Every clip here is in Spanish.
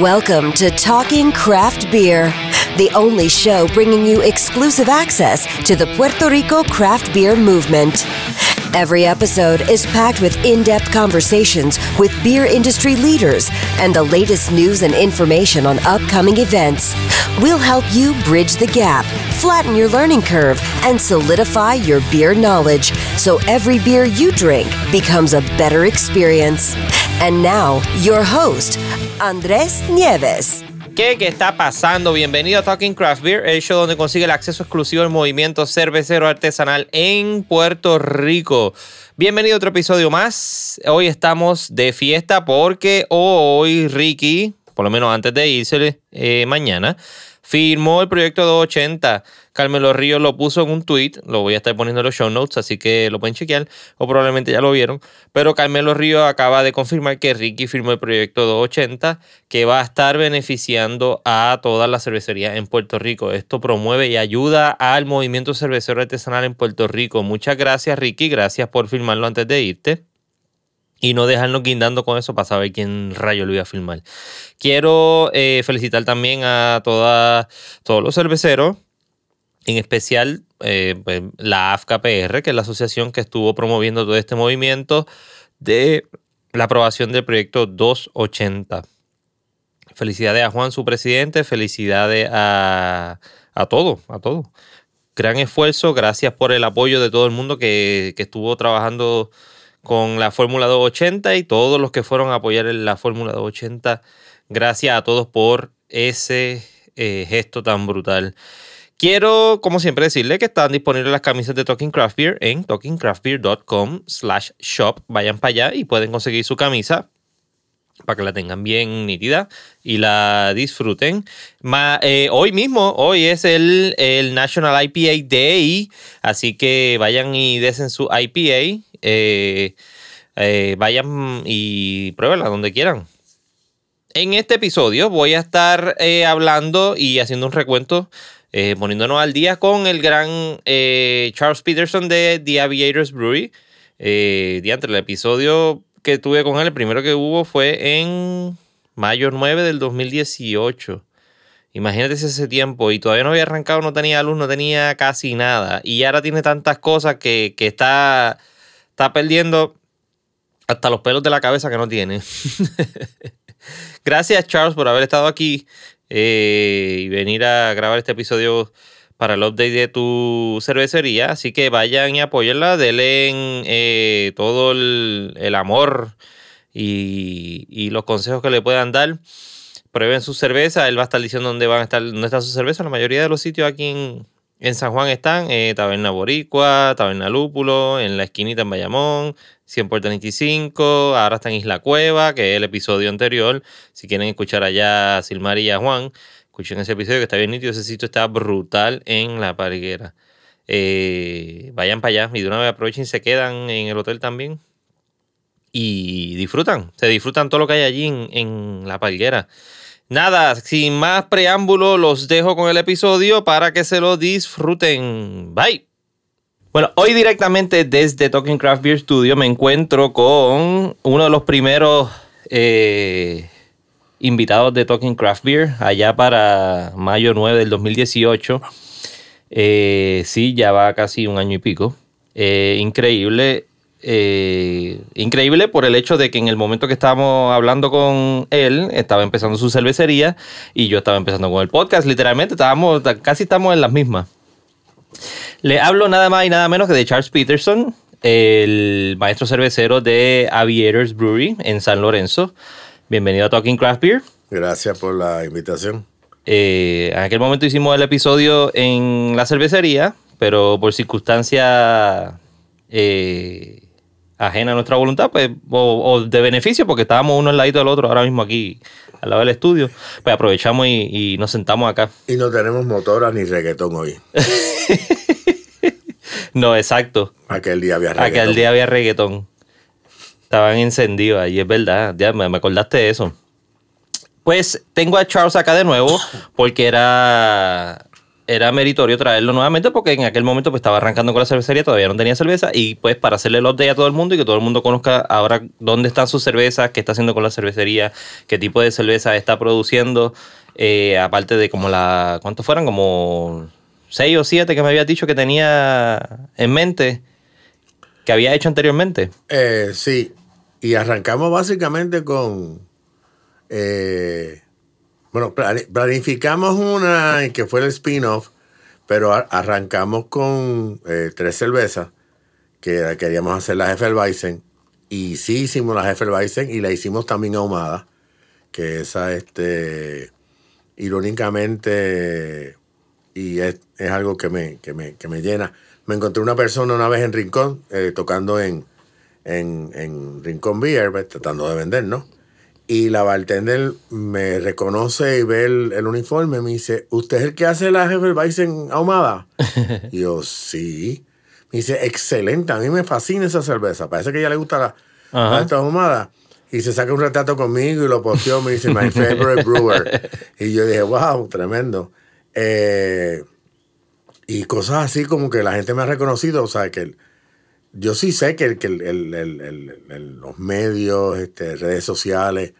Welcome to Talking Craft Beer, the only show bringing you exclusive access to the Puerto Rico craft beer movement. Every episode is packed with in depth conversations with beer industry leaders and the latest news and information on upcoming events. We'll help you bridge the gap, flatten your learning curve, and solidify your beer knowledge so every beer you drink becomes a better experience. And now, your host, Andrés Nieves. ¿Qué, ¿Qué está pasando? Bienvenido a Talking Craft Beer, el show donde consigue el acceso exclusivo al movimiento cervecero artesanal en Puerto Rico. Bienvenido a otro episodio más. Hoy estamos de fiesta porque hoy Ricky, por lo menos antes de irse eh, mañana, firmó el proyecto 280. Carmelo Ríos lo puso en un tweet, lo voy a estar poniendo en los show notes, así que lo pueden chequear, o probablemente ya lo vieron. Pero Carmelo Ríos acaba de confirmar que Ricky firmó el proyecto 280, que va a estar beneficiando a todas las cervecerías en Puerto Rico. Esto promueve y ayuda al movimiento cervecero artesanal en Puerto Rico. Muchas gracias, Ricky, gracias por firmarlo antes de irte y no dejarnos guindando con eso para saber quién rayo lo iba a filmar. Quiero eh, felicitar también a todos los cerveceros, en especial eh, pues, la AFCAPR, que es la asociación que estuvo promoviendo todo este movimiento de la aprobación del proyecto 280. Felicidades a Juan, su presidente, felicidades a, a todo, a todo. Gran esfuerzo, gracias por el apoyo de todo el mundo que, que estuvo trabajando con la Fórmula 280 y todos los que fueron a apoyar en la Fórmula 280. Gracias a todos por ese eh, gesto tan brutal. Quiero, como siempre, decirle que están disponibles las camisas de Talking Craft Beer en talkingcraftbeer.com slash shop. Vayan para allá y pueden conseguir su camisa para que la tengan bien nítida y la disfruten. Eh, hoy mismo, hoy es el, National IPA Day, así que vayan y desen su IPA. Eh, eh, vayan y pruébenla donde quieran. En este episodio voy a estar hablando y haciendo un recuento, poniéndonos al día con el gran Charles Peterson de The Aviators Brewery. entre el episodio que tuve con él, el primero que hubo fue en mayo 9 del 2018. Imagínate ese tiempo y todavía no había arrancado, no tenía luz, no tenía casi nada. Y ahora tiene tantas cosas que, está, está perdiendo hasta los pelos de la cabeza que no tiene. Gracias Charles por haber estado aquí eh, y venir a grabar este episodio para el update de tu cervecería. Así que vayan y apoyenla, denle eh, todo el, amor y, los consejos que le puedan dar. Prueben su cerveza, él va a estar diciendo dónde van a estar, dónde está su cerveza. La mayoría de los sitios aquí en, San Juan están, eh, Taberna Boricua, Taberna Lúpulo, en la esquinita en Bayamón, 100 por 35, ahora está en Isla Cueva, que es el episodio anterior. Si quieren escuchar allá a Silmar y a Juan, Escuchen ese episodio que está bien nítido. Ese sitio está brutal en la parguera. Eh, vayan para allá y de una vez aprovechen y se quedan en el hotel también. Y disfrutan. Se disfrutan todo lo que hay allí en, la parguera. Nada, sin más preámbulo, los dejo con el episodio para que se lo disfruten. Bye. Bueno, hoy directamente desde Talking Craft Beer Studio me encuentro con uno de los primeros eh, invitados de Talking Craft Beer allá para mayo 9 del 2018. Eh, sí, ya va casi un año y pico. Eh, increíble. Eh, increíble por el hecho de que en el momento que estábamos hablando con él, estaba empezando su cervecería y yo estaba empezando con el podcast. Literalmente, estábamos, casi estamos en las mismas. Le hablo nada más y nada menos que de Charles Peterson, el maestro cervecero de Aviators Brewery en San Lorenzo. Bienvenido a Talking Craft Beer. Gracias por la invitación. Eh, en aquel momento hicimos el episodio en la cervecería, pero por circunstancias eh, ajena a nuestra voluntad, pues, o, de beneficio, porque estábamos uno al lado del otro ahora mismo aquí al lado del estudio, pues aprovechamos y, nos sentamos acá. Y no tenemos motora ni reggaetón hoy. no, exacto. Aquel día había reggaetón. Aquel día había reggaetón. Estaban encendidos ahí, es verdad. Ya me, acordaste de eso. Pues tengo a Charles acá de nuevo porque era era meritorio traerlo nuevamente porque en aquel momento pues estaba arrancando con la cervecería, todavía no tenía cerveza y pues para hacerle el update a todo el mundo y que todo el mundo conozca ahora dónde están sus cervezas, qué está haciendo con la cervecería, qué tipo de cerveza está produciendo, eh, aparte de como la, ¿cuántos fueron? Como seis o siete que me había dicho que tenía en mente, que había hecho anteriormente. Eh, sí, y arrancamos básicamente con... Eh, bueno, planificamos una que fue el spin-off, pero arrancamos con eh, tres cervezas que queríamos hacer la Hefeweizen. Y sí hicimos la Hefeweizen y la hicimos también ahumada, que esa, este, irónicamente, y es, algo que me, que me, que, me, llena. Me encontré una persona una vez en Rincón, eh, tocando en, en, en Rincón Beer, pues, tratando de vender, ¿no? Y la bartender me reconoce y ve el, uniforme y me dice, ¿usted es el que hace la Hefeweizen ahumada? y yo, sí. Me dice, excelente, a mí me fascina esa cerveza. Parece que a ella le gusta la, la ahumada. Y se saca un retrato conmigo y lo posteó, me dice, my favorite brewer. y yo dije, wow, tremendo. Eh, y cosas así como que la gente me ha reconocido, o sea, que yo sí sé que, los medios, este, redes sociales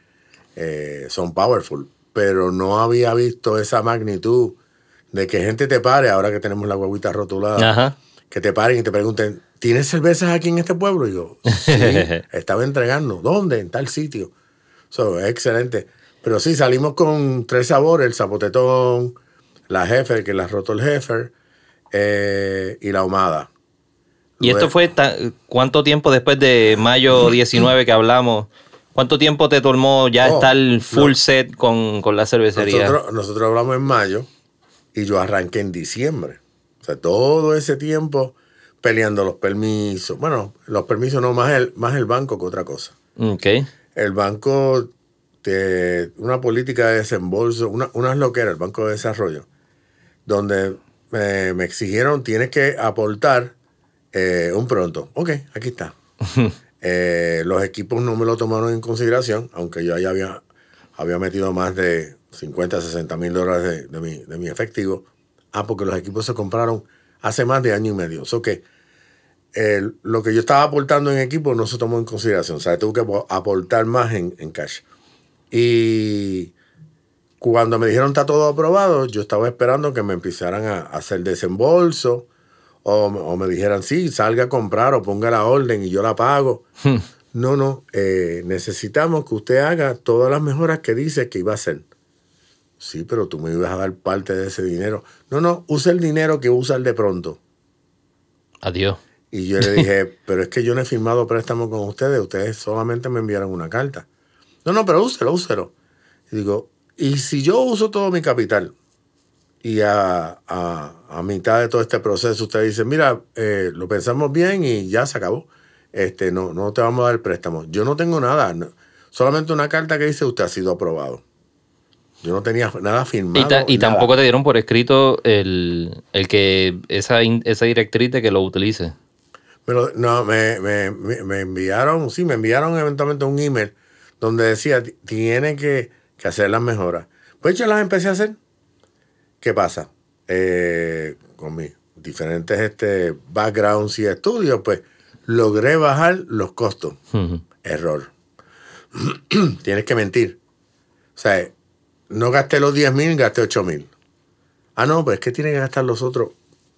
eh, son powerful, pero no había visto esa magnitud de que gente te pare, ahora que tenemos la huevita rotulada, que te paren y te pregunten, ¿tienes cervezas aquí en este pueblo? Y yo, sí, estaba entregando. ¿Dónde? En tal sitio. So, es excelente. Pero sí, salimos con tres sabores, el zapotetón, la Heffer, que la roto el Heffer, eh, y la ahumada. ¿Y esto fue cuánto tiempo después de mayo 19 que hablamos? ¿Cuánto tiempo te tomó ya oh, estar full set con, la cervecería? Nosotros, hablamos en mayo y yo arranqué en diciembre. O sea, todo ese tiempo peleando los permisos. Bueno, los permisos no, más el, más el banco que otra cosa. Ok. El banco, de una política de desembolso, una, una es lo que era el Banco de Desarrollo, donde me, me exigieron, tienes que aportar eh, un pronto. Ok, aquí está. Eh, los equipos no me lo tomaron en consideración, aunque yo ya había, había metido más de 50, 60 mil dólares de, mi, de, mi, efectivo. Ah, porque los equipos se compraron hace más de año y medio. O que lo que yo estaba aportando en equipo no se tomó en consideración. O sea, tuve que aportar más en, en cash. Y cuando me dijeron está todo aprobado, yo estaba esperando que me empezaran a hacer desembolso o, me dijeran, sí, salga a comprar o ponga la orden y yo la pago. Hmm. No, no, eh, necesitamos que usted haga todas las mejoras que dice que iba a hacer. Sí, pero tú me ibas a dar parte de ese dinero. No, no, usa el dinero que usa el de pronto. Adiós. Y yo le dije, pero es que yo no he firmado préstamo con ustedes, ustedes solamente me enviaron una carta. No, no, pero úselo, úselo. Y digo, ¿y si yo uso todo mi capital? Y a, mitad de todo este proceso usted dice, mira, eh, lo pensamos bien y ya se acabó. Este, no, no te vamos a dar el préstamo. Yo no tengo nada, solamente una carta que dice usted ha sido aprobado. Yo no tenía nada firmado. Y, tampoco te dieron por escrito el, que esa, esa directriz de que lo utilice. Pero no, me, me, me, enviaron, sí, me enviaron eventualmente un email donde decía, tiene que, que hacer las mejoras. Pues yo las empecé a hacer. ¿Qué pasa? Eh, con mis diferentes este, backgrounds y estudios, pues logré bajar los costos. Error. Tienes que mentir. O sea, no gasté los 10 mil, gasté 8 mil. Ah, no, pues es que tiene que gastar los otros.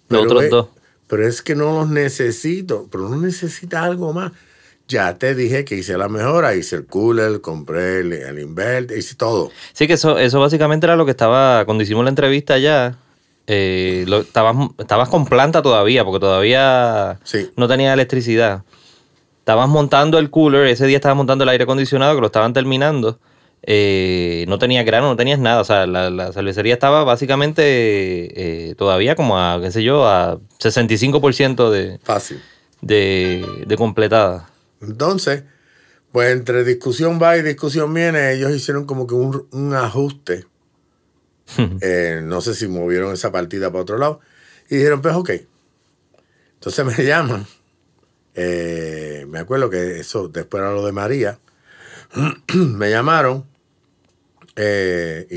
Los otros dos. Pero es que no los necesito. Pero no necesita algo más. Ya te dije que hice la mejora, hice el cooler, compré el, el inverter, hice todo. Sí, que eso, eso básicamente era lo que estaba, cuando hicimos la entrevista ya, eh, estabas, estabas con planta todavía, porque todavía no tenía electricidad. Estabas montando el cooler, ese día estabas montando el aire acondicionado, que lo estaban terminando. Eh, no tenía grano, no tenías nada. O sea, la, cervecería estaba básicamente eh, todavía como a, qué sé yo, a 65% de, Fácil. De, de completada. Entonces, pues entre discusión va y discusión viene, ellos hicieron como que un, ajuste. Eh, no sé si movieron esa partida para otro lado. Y dijeron, pues ok. Entonces me llaman. Eh, me acuerdo que eso después era lo de María. me llamaron eh,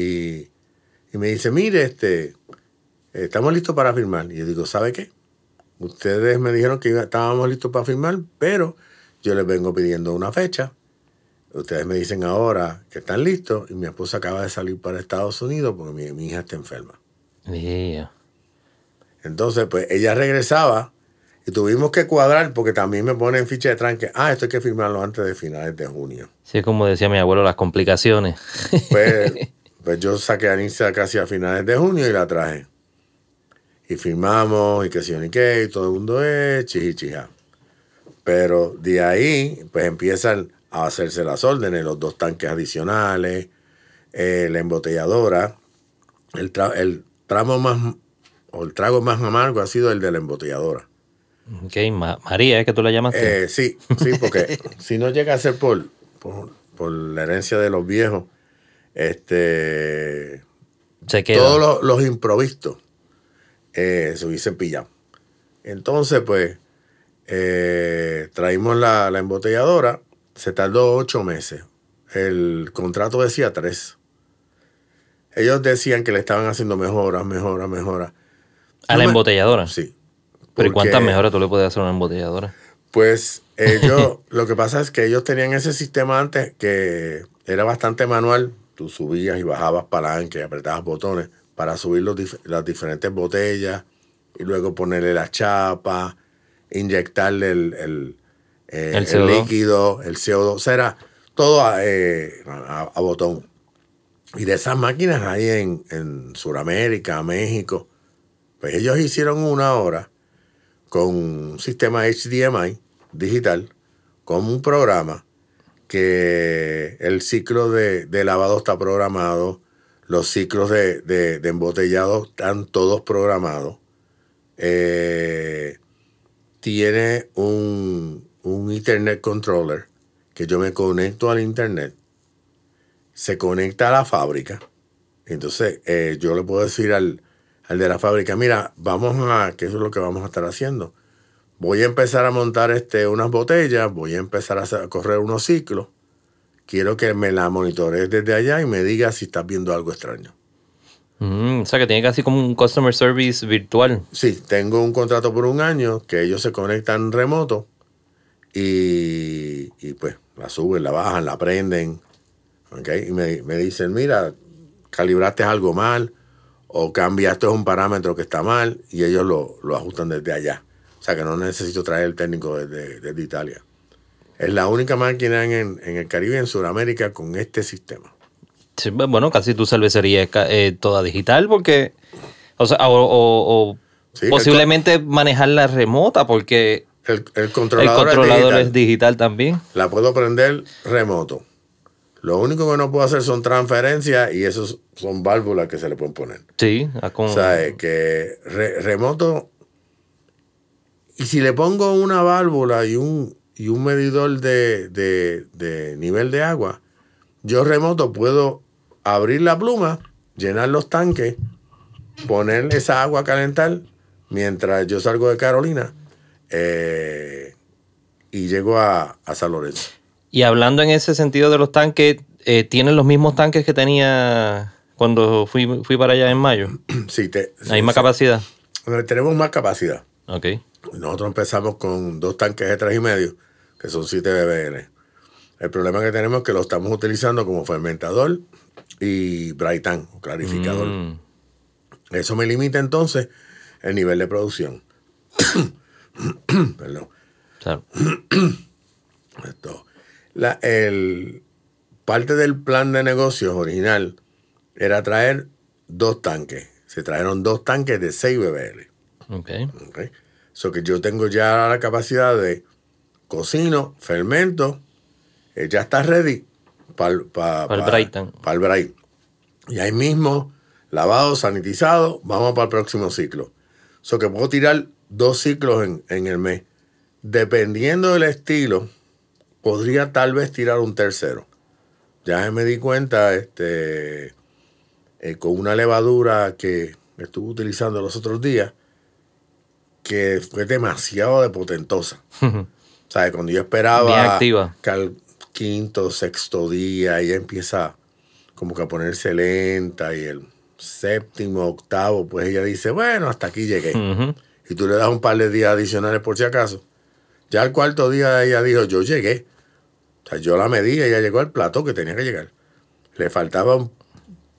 y, me dice, mire, este, estamos listos para firmar. Y yo digo, ¿sabe qué? Ustedes me dijeron que estábamos listos para firmar, pero yo les vengo pidiendo una fecha. Ustedes me dicen ahora que están listos y mi esposa acaba de salir para Estados Unidos porque mi, hija está enferma. Entonces, pues ella regresaba y tuvimos que cuadrar porque también me ponen ficha de tranque. Ah, esto hay que firmarlo antes de finales de junio. Sí, como decía mi abuelo, las complicaciones. Pues, pues yo saqué a Anissa casi a finales de junio y la traje. Y firmamos y que sí, ni qué, y todo el mundo es chichichija. Pero de ahí, pues empiezan a hacerse las órdenes, los dos tanques adicionales, eh, la embotelladora. El, el tramo más, o el trago más amargo ha sido el de la embotelladora. Ok, María, ¿es que tú la llamas? Eh, sí, sí, porque si no llega a ser por, por, la herencia de los viejos, este, todos los, los improvistos eh, se hubiesen pillado. Entonces, pues, eh, traímos la, embotelladora, se tardó ocho meses. El contrato decía tres. Ellos decían que le estaban haciendo mejoras, mejoras, mejoras. ¿A la embotelladora? Sí. ¿Pero cuántas mejoras tú le puedes hacer a una embotelladora? Pues ellos, lo que pasa es que ellos tenían ese sistema antes que era bastante manual. Tú subías y bajabas palanca y apretabas botones para subir las diferentes botellas y luego ponerle la chapa, inyectarle el, eh, líquido, el CO2. O sea, era todo eh, a, botón. Y de esas máquinas hay en, en Sudamérica, México. Pues ellos hicieron una hora con un sistema HDMI digital, con un programa que el ciclo de, de lavado está programado, los ciclos de, embotellado están todos programados. Eh, tiene un, un Ethernet controller que yo me conecto al Internet, se conecta a la fábrica. Entonces eh, yo le puedo decir al, al de la fábrica, mira, vamos a, que eso es lo que vamos a estar haciendo. Voy a empezar a montar este, unas botellas, voy a empezar a correr unos ciclos quiero que me la monitores desde allá y me diga si estás viendo algo extraño. Mm, o sea que tiene casi como un customer service virtual. Sí, tengo un contrato por un año que ellos se conectan remoto y, pues la suben, la bajan, la prenden. ¿okay? Y me, dicen, mira, calibraste algo mal o cambiaste un parámetro que está mal y ellos lo, ajustan desde allá. O sea que no necesito traer el técnico desde, desde Italia. Es la única máquina en, el Caribe y en Sudamérica con este sistema. Bueno, casi tu cervecería es eh, toda digital porque, o sea, o, posiblemente manejarla remota porque el, controlador, es, digital. también. La puedo prender remoto. Lo único que no puedo hacer son transferencias y esos son válvulas que se le pueden poner. Sí, o sea, que remoto. Y si le pongo una válvula y un, y un medidor de, nivel de agua, yo remoto puedo abrir la pluma, llenar los tanques, poner esa agua a calentar mientras yo salgo de Carolina eh, y llego a, San Lorenzo. Y hablando en ese sentido de los tanques, eh, ¿tienen los mismos tanques que tenía cuando fui, fui para allá en mayo? Sí. Te, ¿La misma capacidad? Tenemos más capacidad. Ok. Nosotros empezamos con dos tanques de tres y medio que son 7 bbl. El problema que tenemos es que lo estamos utilizando como fermentador y Brightan, clarificador. Mm. Eso me limita entonces el nivel de producción. Perdón. Esto. La, el, parte del plan de negocios original era traer dos tanques. Se trajeron dos tanques de 6 bbl. Ok. okay. So que yo tengo ya la capacidad de cocino, fermento, eh, ya está ready para el Brighton. Para el Bright. Y ahí mismo, lavado, sanitizado, vamos para el próximo ciclo. So que puedo tirar dos ciclos en, el mes. Dependiendo del estilo, podría tal vez tirar un tercero. Ya me di cuenta, este, eh, con una levadura que estuve utilizando los otros días, que fue demasiado de potentosa. ¿Sabes? Cuando yo esperaba que al quinto, sexto día ella empieza como que a ponerse lenta y el séptimo, octavo, pues ella dice, bueno, hasta aquí llegué. Y tú le das un par de días adicionales por si acaso. Ya al cuarto día ella dijo, yo llegué. O sea, yo la medí y ella llegó al plato que tenía que llegar. Le faltaba un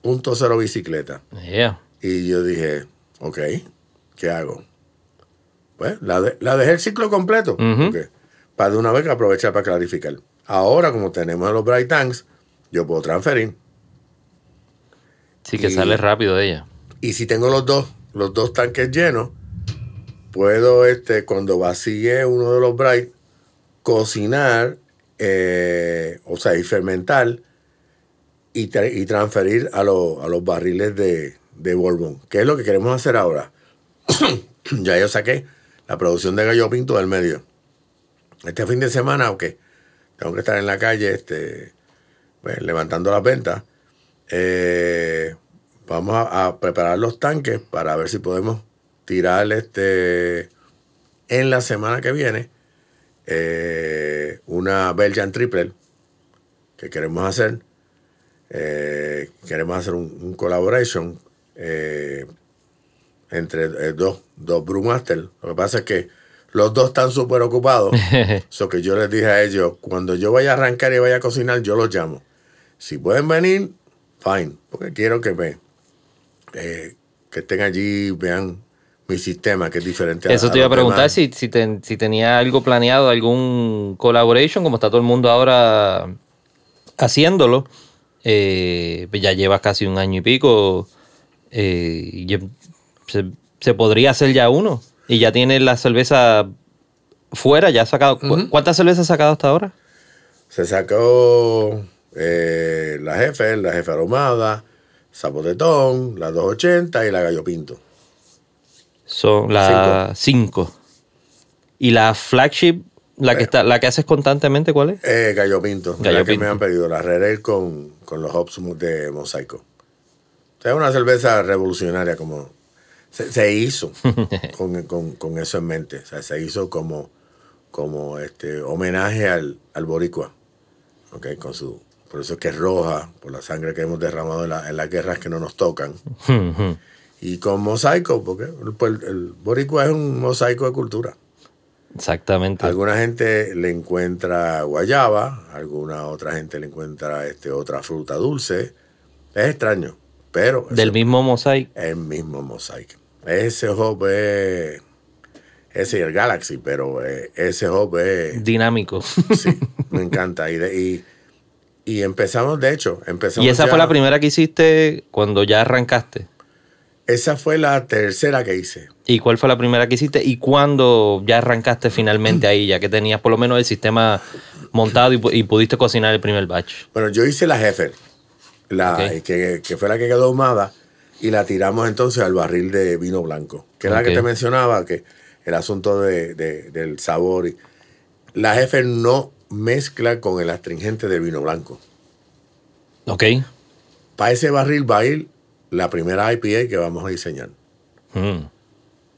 punto cero bicicleta. Yeah. Y yo dije, ok, ¿qué hago? Pues la, de- la dejé el ciclo completo. Para de una vez que aprovechar para clarificar. Ahora, como tenemos los Bright Tanks, yo puedo transferir. Sí, que Y- sale rápido de ella. Y si tengo los dos, los dos tanques llenos, puedo, este, cuando vacíe uno de los Bright, cocinar, eh, o sea, y fermentar y, tra- y transferir a, los- a los barriles de, de Bourbon. ¿Qué es lo que queremos hacer ahora? ya yo saqué la producción de gallo pinto del medio. Este fin de semana, aunque tengo que estar en la calle este, pues, levantando las ventas, eh, vamos a, preparar los tanques para ver si podemos tirar este en la semana que viene eh, una Belgian Triple que queremos hacer. Eh, queremos hacer un, un collaboration entre dos, dos Brewmaster. Lo que pasa es que los dos están súper ocupados. Eso que yo les dije a ellos, cuando yo vaya a arrancar y vaya a cocinar, yo los llamo. Si pueden venir, fine, porque quiero que me eh, que estén allí, vean mi sistema, que es diferente Eso a te iba a los preguntar si, si, ten- si tenía algo planeado, algún collaboration, como está todo el mundo ahora haciéndolo. Eh, ya llevas casi un año y pico. eh, se, se podría hacer ya uno. Y ya tienes la cerveza fuera, ya has sacado. ¿cu- ¿Cuántas cervezas has sacado hasta ahora? Se sacó eh, la jefe, la jefe aromada, Zapotetón, la 280 y la Gallo Pinto. Son las cinco. Y la flagship, la que está, la que haces constantemente, ¿cuál es? Eh, Gallo Pinto, Gallo la que Pinto. me han pedido, la Red Ale con, con los hops de mosaico. O sea, es una cerveza revolucionaria, como se, se hizo con, con- con eso en mente. O sea, se hizo como, como este homenaje al, al boricua. ¿ok? Con su, por eso es que es roja, por la sangre que hemos derramado en, la- en las guerras que no nos tocan. Y con mosaico, porque pues, el boricua es un mosaico de cultura. Exactamente. Alguna gente le encuentra guayaba, alguna otra gente le encuentra este, otra fruta dulce. Es extraño, pero Del mismo mosaico. el mismo mosaico. Ese hop es... Ese y el Galaxy, pero eh, ese hop es... Dinámico. Sí, me encanta. Y, de- y, y empezamos, de hecho, empezamos y esa ya- fue la primera que hiciste cuando ya arrancaste. Esa fue la tercera que hice. ¿Y cuál fue la primera que hiciste? ¿Y cuándo ya arrancaste finalmente ahí, ya que tenías por lo menos el sistema montado y, pu- y pudiste cocinar el primer batch? Bueno, yo hice la jefe, la, que, que fue la que quedó ahumada, y la tiramos entonces al barril de vino blanco, que era la que te mencionaba, que el asunto de- de- del sabor. y- la jefe no mezcla con el astringente del vino blanco. Ok. Para ese barril va a ir la primera IPA que vamos a diseñar. Mm.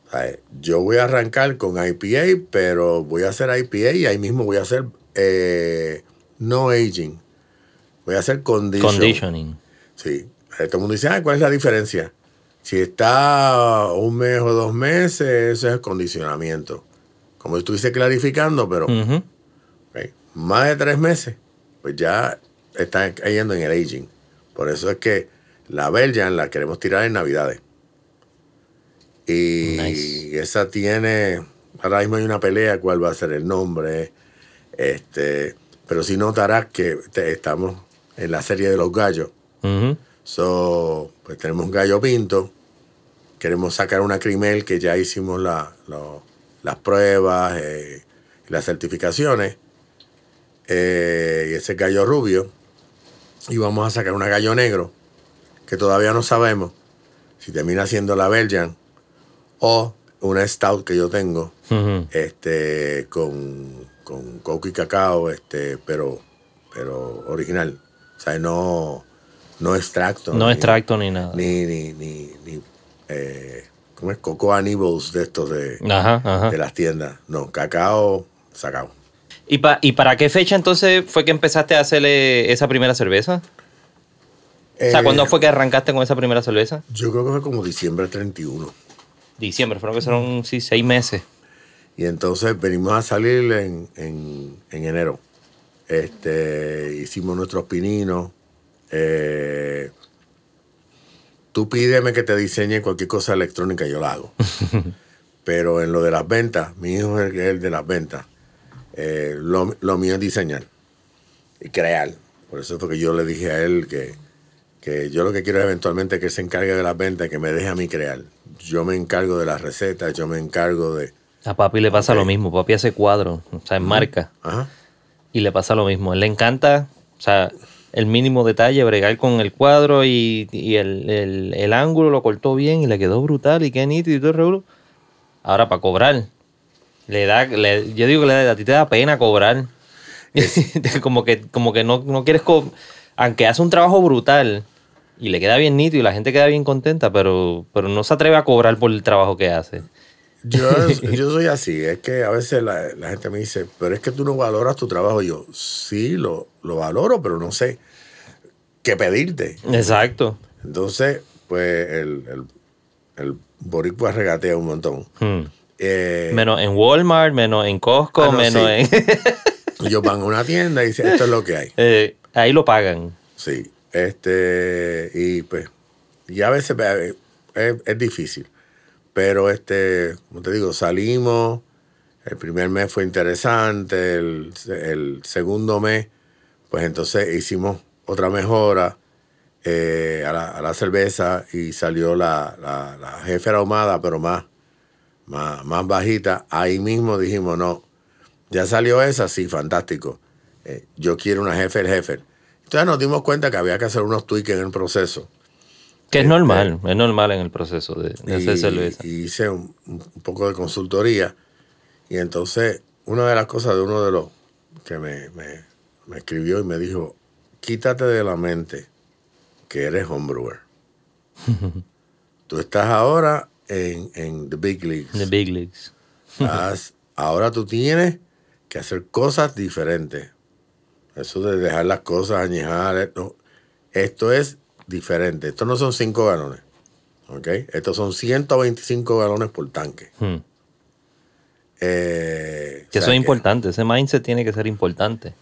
O sea, yo voy a arrancar con IPA, pero voy a hacer IPA y ahí mismo voy a hacer eh, no aging. Voy a hacer condition. Conditioning. Sí. Eh, Todo el mundo dice, "Ay, ¿cuál es la diferencia? Si está un mes o dos meses, eso es condicionamiento. Como si estuviese clarificando, pero más de tres meses, pues ya está cayendo en el aging. Por eso es que la Belgian la queremos tirar en Navidades. Y Nice. esa tiene, ahora mismo hay una pelea cuál va a ser el nombre, este, pero sí notarás que te- estamos en la serie de los gallos. Ujú. So, pues tenemos un gallo pinto. Queremos sacar una crimel que ya hicimos la- lo- las pruebas eh, las certificaciones. Eh, y ese gallo rubio. Y vamos a sacar una gallo negro que todavía no sabemos si termina siendo la Belgian o una stout que yo tengo este con, con coco y cacao, este, pero, pero original. O sea, no, no extracto. No ni- extracto ni nada. Ni, ni, ni, ni eh, ¿cómo es? Cocoa nibbles de estos de, Ajá, ajá. de las tiendas. No, cacao sacado. ¿Y, pa- ¿Y para qué fecha entonces fue que empezaste a hacerle esa primera cerveza? o sea, Eh, ¿cuándo fue que arrancaste con esa primera cerveza? Yo creo que fue como diciembre 31. Diciembre, fueron que fueron, sí, seis meses. Y entonces venimos a salir en, en- en enero. Este, hicimos nuestros pininos. Eh, tú pídeme que te diseñe cualquier cosa electrónica, yo la hago. Pero en lo de las ventas, mi hijo es el, de las ventas. Eh, lo, lo mío es diseñar y crear. Por eso fue que yo le dije a él que, que yo lo que quiero es eventualmente que él se encargue de las ventas y que me deje a mí crear. Yo me encargo de las recetas, yo me encargo de... A papi le pasa lo mismo. Papi hace cuadros, o sea, en marca. Ajá. Y le pasa lo mismo. Él le encanta, o sea, el mínimo detalle, bregar con el cuadro y, y el, el- el ángulo lo cortó bien y le quedó brutal y qué nítido y todo el. Ahora, para cobrar, le da, le- yo digo que le da- a ti te da pena cobrar. como que, como que no, no quieres, co- aunque hace un trabajo brutal y le queda bien nítido y la gente queda bien contenta, pero, pero no se atreve a cobrar por el trabajo que hace. Yo, yo soy así, es que a veces la, la gente me dice, pero es que tú no valoras tu trabajo. Yo, sí, lo, lo valoro, pero no sé qué pedirte. Exacto. Entonces, pues el, el, el boricua regatea un montón. Hmm. Eh, Menos en Walmart, menos en Costco, Ah, no, menos sí. en... ellos van a una tienda y dicen, esto es lo que hay. Eh, ahí lo pagan. Sí, este, y pues, y a veces eh, es, es difícil. Pero este, como te digo, salimos, el primer mes fue interesante, el, segundo mes, pues entonces hicimos otra mejora eh, a, la, a la cerveza y salió la, la, la jefe ahumada, pero más, más, más bajita. Ahí mismo dijimos, no, ya salió esa, sí, fantástico. Eh, yo quiero una jefe el jefe. Entonces nos dimos cuenta que había que hacer unos tweaks en el proceso. Que es normal, es normal en el proceso de, de hacer y, cerveza. y hice un, un poco de consultoría. Y entonces, una de las cosas de uno de los que me, me- me escribió y me dijo, quítate de la mente que eres homebrewer. tú estás ahora en, en the big leagues. The Big Leagues. Ahora tú tienes que hacer cosas diferentes. Eso de dejar las cosas añejar, esto, esto es diferente. Esto no son 5 galones. ¿Ok? Estos son 125 galones por tanque. Hmm. Eh, Que o eso sea es importante, ese mindset tiene que ser importante.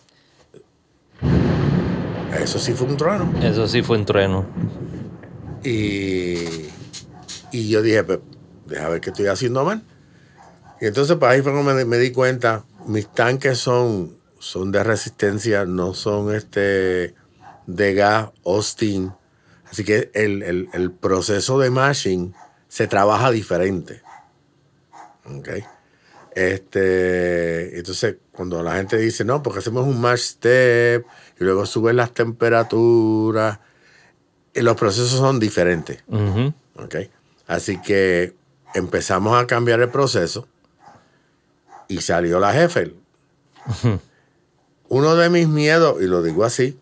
Eso sí fue un trueno. Eso sí fue un trueno. Y, y yo dije, pues, deja ver qué estoy haciendo mal. Y entonces, pues ahí fue cuando me, me di cuenta, mis tanques son, son de resistencia, no son este de gas Austin. Así que el, el- el proceso de mashing se trabaja diferente. ¿Ok? Este, entonces, cuando la gente dice, no, porque hacemos un mash step y luego suben las temperaturas, eh, los procesos son diferentes. ¿ok? Así que empezamos a cambiar el proceso y salió la jefe. Uno de mis miedos, y lo digo así,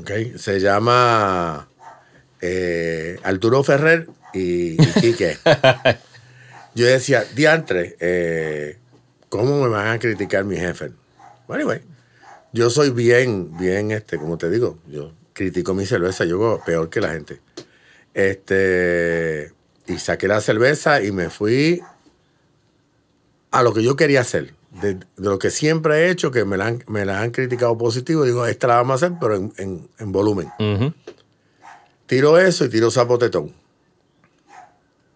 ¿ok? se llama eh, Arturo Ferrer y, y Quique. Yo decía, diantre, eh, ¿cómo me van a criticar mi jefe? Bueno, anyway, yo soy bien, bien, este, como te digo, yo critico mi cerveza, yo hago peor que la gente. Este, y saqué la cerveza y me fui a lo que yo quería hacer. De, de lo que siempre he hecho, que me la han, me la han criticado positivo, digo, esta la vamos a hacer, pero en, en- en volumen. Tiro eso y tiro zapotetón.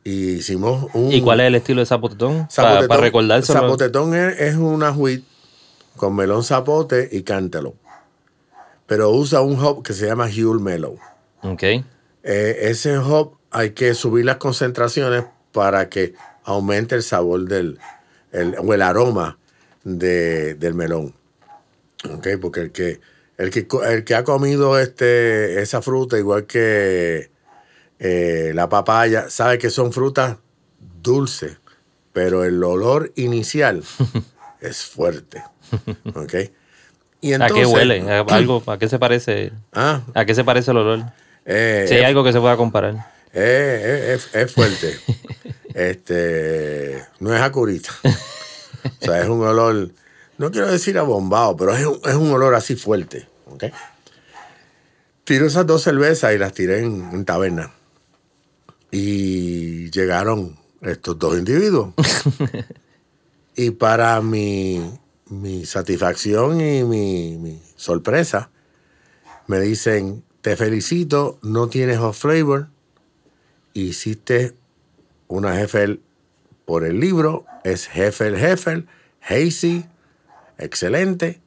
Y hicimos un... ¿Y cuál es el estilo de zapotetón? Para Zapotetón, recordárselo. Zapotetón es, es una wheat con melón zapote y cántalo. Pero usa un hop que se llama Huel Mellow. Ok. Eh, ese hop hay que subir las concentraciones para que aumente el sabor del, el- o el aroma de- del melón. ¿Ok? Porque el que, el que, el que ha comido este, esa fruta, igual que eh, la papaya, sabe que son frutas dulces, pero el olor inicial es fuerte. ¿Ok? Y ¿A qué huele? ¿A, algo, ¿A qué se parece? Ah, ¿A qué se parece el olor? eh, Si hay es- algo que se pueda comparar. Eh, es, es- es fuerte. este, no es a curita. O sea, es un olor, no quiero decir abombado, pero es un, es un olor así fuerte. ¿ok? Tiro esas dos cervezas y las tiré en, en taberna. Y llegaron estos dos individuos. y para mi, mi satisfacción y mi, mi sorpresa, me dicen, te felicito, no tienes off flavor, hiciste una Hefel por el libro, es Hefel Hefel, Hazy, excelente.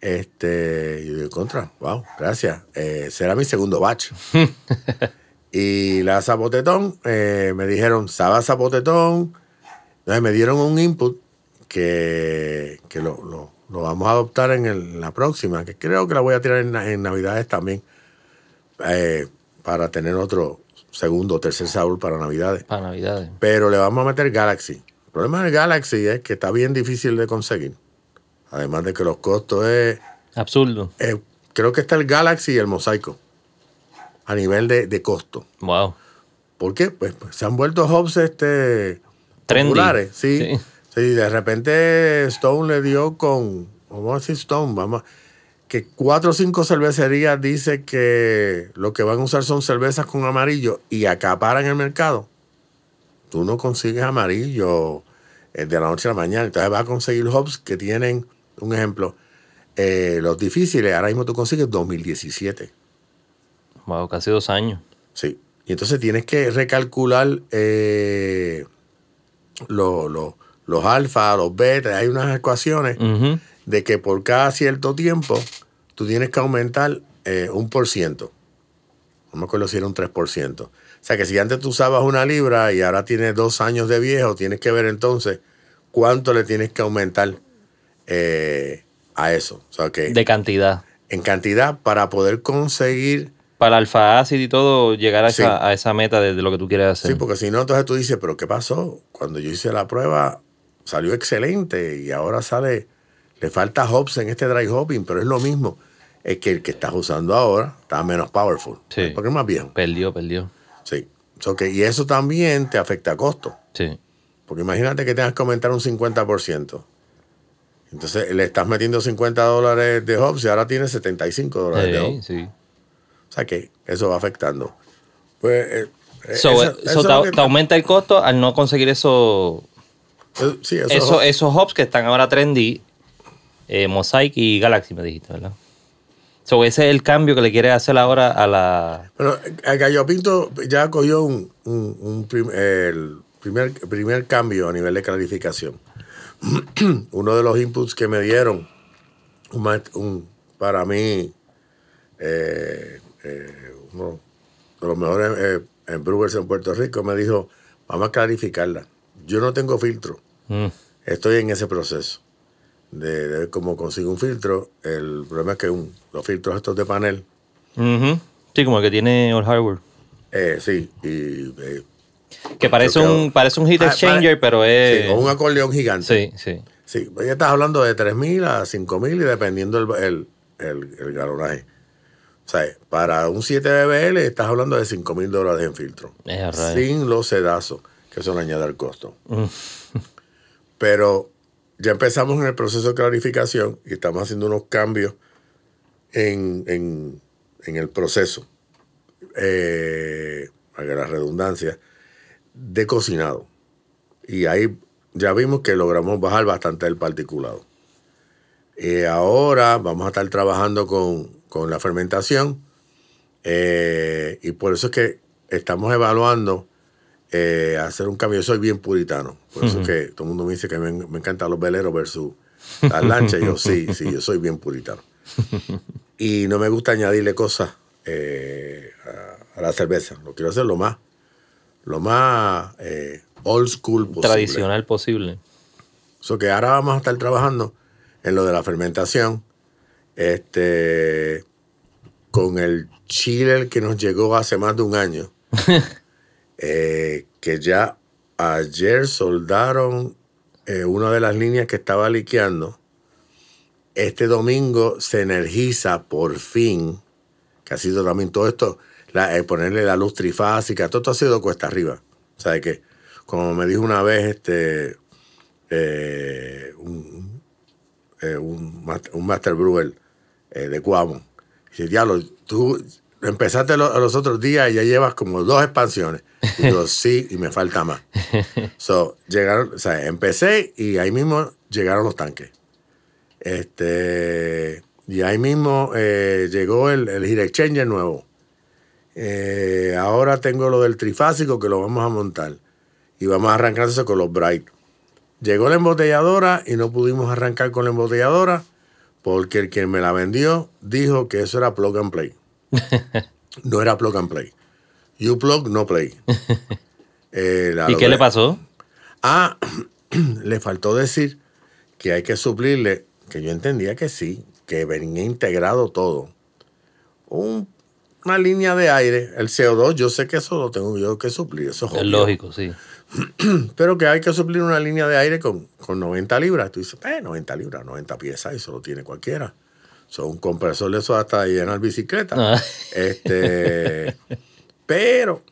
Este, y de contra, wow, gracias. Eh, será mi segundo batch. y la Zapotetón, eh, me dijeron, Saba Zapotetón. Entonces me dieron un input que, que lo, lo- lo vamos a adoptar en, el- la próxima, que creo que la voy a tirar en, en Navidades también, eh, para tener otro segundo o tercer sabor para Navidades. Para Navidades. Pero le vamos a meter Galaxy. El problema del Galaxy es que está bien difícil de conseguir. Además de que los costos es... Absurdo. creo que está el Galaxy y el Mosaico. A nivel de, de costo. Wow. ¿Por qué? Pues, pues, se han vuelto hubs este, Trendy. populares. Sí, Sí. sí. de repente Stone le dio con... Vamos a decir Stone, vamos a- que cuatro o cinco cervecerías dice que lo que van a usar son cervezas con amarillo y acaparan el mercado. Tú no consigues amarillo eh, de la noche a la mañana. Entonces vas a conseguir hubs que tienen, un ejemplo, eh, los difíciles. Ahora mismo tú consigues 2017. Wow, casi dos años. Sí. Y entonces tienes que recalcular eh, lo- lo- los alfa, los beta. Hay unas ecuaciones. De que por cada cierto tiempo tú tienes que aumentar eh, un por ciento. No me acuerdo si era un 3%. O sea que si antes tú usabas una libra y ahora tienes dos años de viejo, tienes que ver entonces cuánto le tienes que aumentar eh, a eso. O sea que De cantidad. en cantidad para poder conseguir Para alfa ácido y todo, llegar a, Sí. esa, a esa meta de, de lo que tú quieres hacer. Sí, porque si no, entonces tú dices, pero ¿qué pasó? Cuando yo hice la prueba, salió excelente y ahora sale, le falta hops en este dry hopping, pero es lo mismo. Es que el que estás usando ahora está menos powerful. Sí. Porque es más viejo. Perdió, perdió. Sí. So que- y eso también te afecta a costo. Sí. Porque imagínate que tengas que aumentar un 50%. Entonces le estás metiendo 50 dólares de hops y ahora tienes 75 dólares de Sí, hops. sí. O sea que eso va afectando. Pues, eh, eh, So, eso- eh, eso te, aumenta el costo al no conseguir eso, eh, sí, eso es eso, esos hops que están ahora trendy, eh, Mosaic y Galaxy, me dijiste, ¿verdad? So, ese es el cambio que le quieres hacer ahora a la... Pero el Gallo Pinto ya cogió un, un- un prim- el primer, primer cambio a nivel de clarificación. Uno de los inputs que me dieron, un para mí, eh, eh, uno de los mejores eh, eh, brewers en Puerto Rico, me dijo, vamos a clarificarla. Yo no tengo filtro, Mm, estoy en ese proceso de, ver cómo consigo un filtro. El problema es que un- los filtros estos de panel ujú. Sí, como el que tiene Old Hardware. Eh, sí, y... eh, Que parece un, parece un heat Ah, exchanger, pero es... sí, o un acordeón gigante. Sí, sí. Sí, pues ya estás hablando de 3.000 a 5.000 y dependiendo el, el, el, el galonaje. O sea, para un 7 BBL estás hablando de 5.000 dólares en filtro. Es. Sin los sedazos, que eso le añade al costo. Mm. Pero ya empezamos en el proceso de clarificación y estamos haciendo unos cambios en, en- en el proceso, eh, para la redundancia, de cocinado. Y ahí ya vimos que logramos bajar bastante el particulado. Y ahora vamos a estar trabajando con, con la fermentación eh, y por eso es que estamos evaluando eh, hacer un cambio. Yo soy bien puritano, por eso es que todo el mundo me dice que me, me encantan los veleros versus las lanchas. Yo sí, sí, yo soy bien puritano. Y no me gusta añadirle cosas eh, a, a la cerveza. Lo quiero hacer lo más, lo más eh, old school posible. Tradicional posible. So que ahora vamos a estar trabajando en lo de la fermentación. Este con el chiller que nos llegó hace más de un año. eh, que ya ayer soldaron eh, una de las líneas que estaba liqueando. Este domingo se energiza por fin, que ha sido también todo esto, eh, ponerle la luz trifásica, todo esto ha sido cuesta arriba. O sea que, como me dijo una vez este un, un, mas- un Master Brewer de Cuamo. Dice, diablo, tú empezaste lo- los otros días y ya llevas como dos expansiones. Y yo, sí, y me falta más. So, llegaron, o sea, empecé y ahí mismo llegaron los tanques. Este, y ahí mismo eh, llegó el, el Heat Exchanger nuevo. Eh, ahora tengo lo del trifásico que lo vamos a montar. Y vamos a arrancar eso con los Bright. Llegó la embotelladora y no pudimos arrancar con la embotelladora porque el quien me la vendió dijo que eso era plug and play. No era plug and play. You plug, no play. Eh, ¿Y qué le pasó? Ah, le faltó decir que hay que suplirle, que yo entendía que sí, que venía integrado todo. Un- una línea de aire, el CO2, yo sé que eso lo tengo yo que suplir, eso es Es obvio. lógico, sí. Pero que hay que suplir una línea de aire con, con 90 libras. Tú dices, eh, 90 libras, 90 piezas, eso lo tiene cualquiera. Son un compresor de eso hasta llenar bicicleta. Ah. Este, pero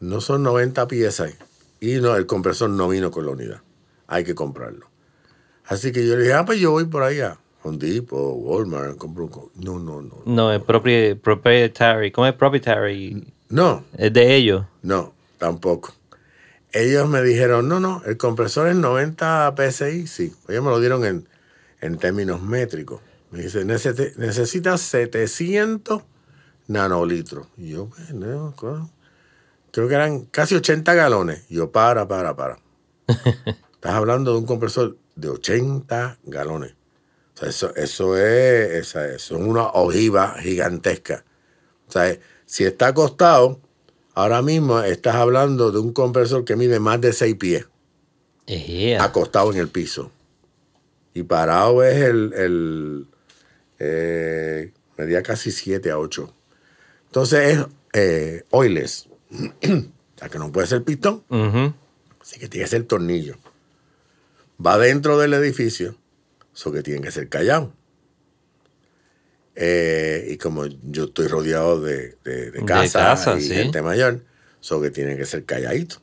no son 90 piezas. Y no, el compresor no vino con la unidad. Hay que comprarlo. Así que yo le dije, ah, pues yo voy por ahí a Home Depot, Walmart, compro un... co-". No, no, no. No, es propri- proprietary. ¿Cómo es proprietary? No, Es de ellos. No, tampoco. Ellos me dijeron, no, no, el compresor es 90 PSI, sí. Ellos me lo dieron en, en términos métricos. Me dice, "Necesite- necesitas 700 nanolitros. Y yo, bueno, claro. creo que eran casi 80 galones. Y yo, para, para, para. Estás hablando de un compresor de 80 galones. O sea, eso, eso es, esa es, una ojiva gigantesca. O sea, si está acostado, ahora mismo estás hablando de un compresor que mide más de 6 pies, acostado en el piso. Y parado es el, el eh, medía casi 7 a 8. Entonces es eh, oilers. o sea, que no puede ser pistón, así que tiene que ser tornillo. Va dentro del edificio, eso que tiene que ser callado. Eh, y como yo estoy rodeado de, de, de De casa casa, y sí. gente mayor, eso que tiene que ser calladito.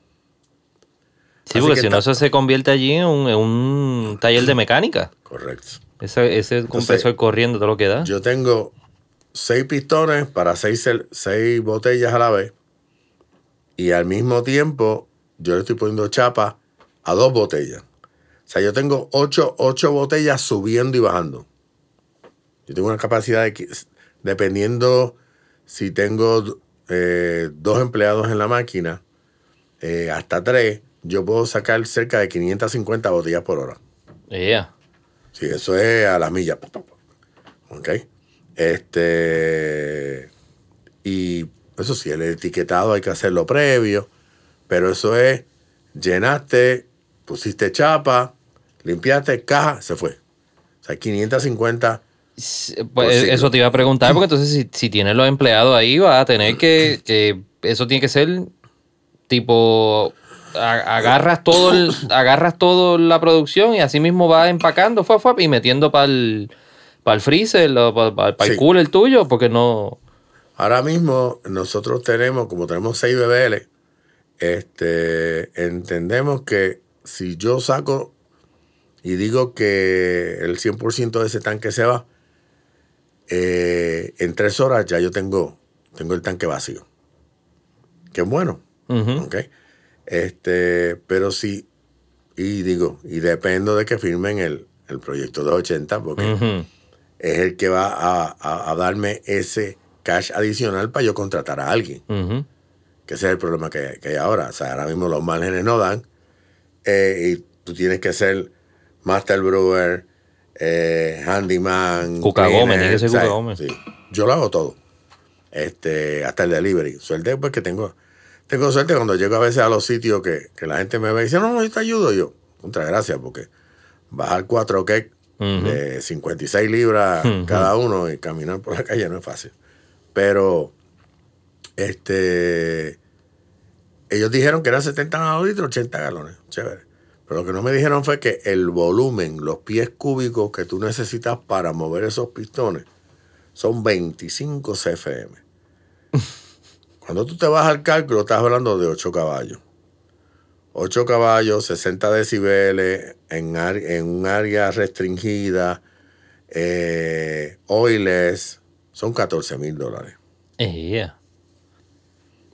Sí, Así porque que si no, eso se convierte allí en un, en un taller de mecánica. Correcto. Ese, ese compresor corriendo todo lo que da. Yo tengo seis pistones para seis, seis botellas a la vez. Y al mismo tiempo, yo le estoy poniendo chapa a dos botellas. O sea, yo tengo ocho, ocho botellas subiendo y bajando. Yo tengo una capacidad de, que- dependiendo si tengo eh, dos empleados en la máquina, eh, hasta tres, yo puedo sacar cerca de 550 botellas por hora. Ea. Sí, eso es a las millas. ¿Ok? Este. Y eso sí, el etiquetado hay que hacerlo previo. Pero eso es: llenaste, pusiste chapa, limpiaste, caja, se fue. O sea, 550. Sí, Por Pues eso te iba a preguntar, porque entonces si, si tienes los empleados ahí, vas a tener que, que eso tiene que ser tipo agarras todo el, agarras todo la producción y así mismo vas empacando fue, fue, y metiendo para el para el freezer para el Sí. cooler tuyo, porque no Ahora mismo nosotros tenemos, como tenemos 6 BBL, este, entendemos que si yo saco y digo que el 100% de ese tanque se va, eh, en tres horas ya yo tengo, tengo el tanque vacío. Que es bueno. Ujú. ¿ok? Este, pero sí, y digo, y dependo de que firmen el, el proyecto de 80, porque es el que va a, a- a darme ese cash adicional para yo contratar a alguien. Que ese es el problema que, que hay ahora. O sea, ahora mismo los márgenes no dan. eh, y tú tienes que ser Master Brewer, eh, Handyman. Cuca Gómez, tiene que ser Cuca Gómez. sí. Yo lo hago todo. Este, hasta el delivery. Suerte pues que tengo, tengo suerte cuando llego a veces a los sitios que, que la gente me ve y dice, no, no, yo te ayudo. Yo, contra gracias, porque bajar cuatro cakes Ujú. de 56 libras cada uno y caminar por la calle no es fácil. Pero, este, ellos dijeron que eran 70 nanolitros, 80 galones. Chévere. Pero lo que no me dijeron fue que el volumen, los pies cúbicos que tú necesitas para mover esos pistones son 25 CFM. Cuando tú te vas al cálculo, estás hablando de 8 caballos. 8 caballos, 60 decibeles en, un área restringida, eh, oilers, son 14 mil dólares. Ella.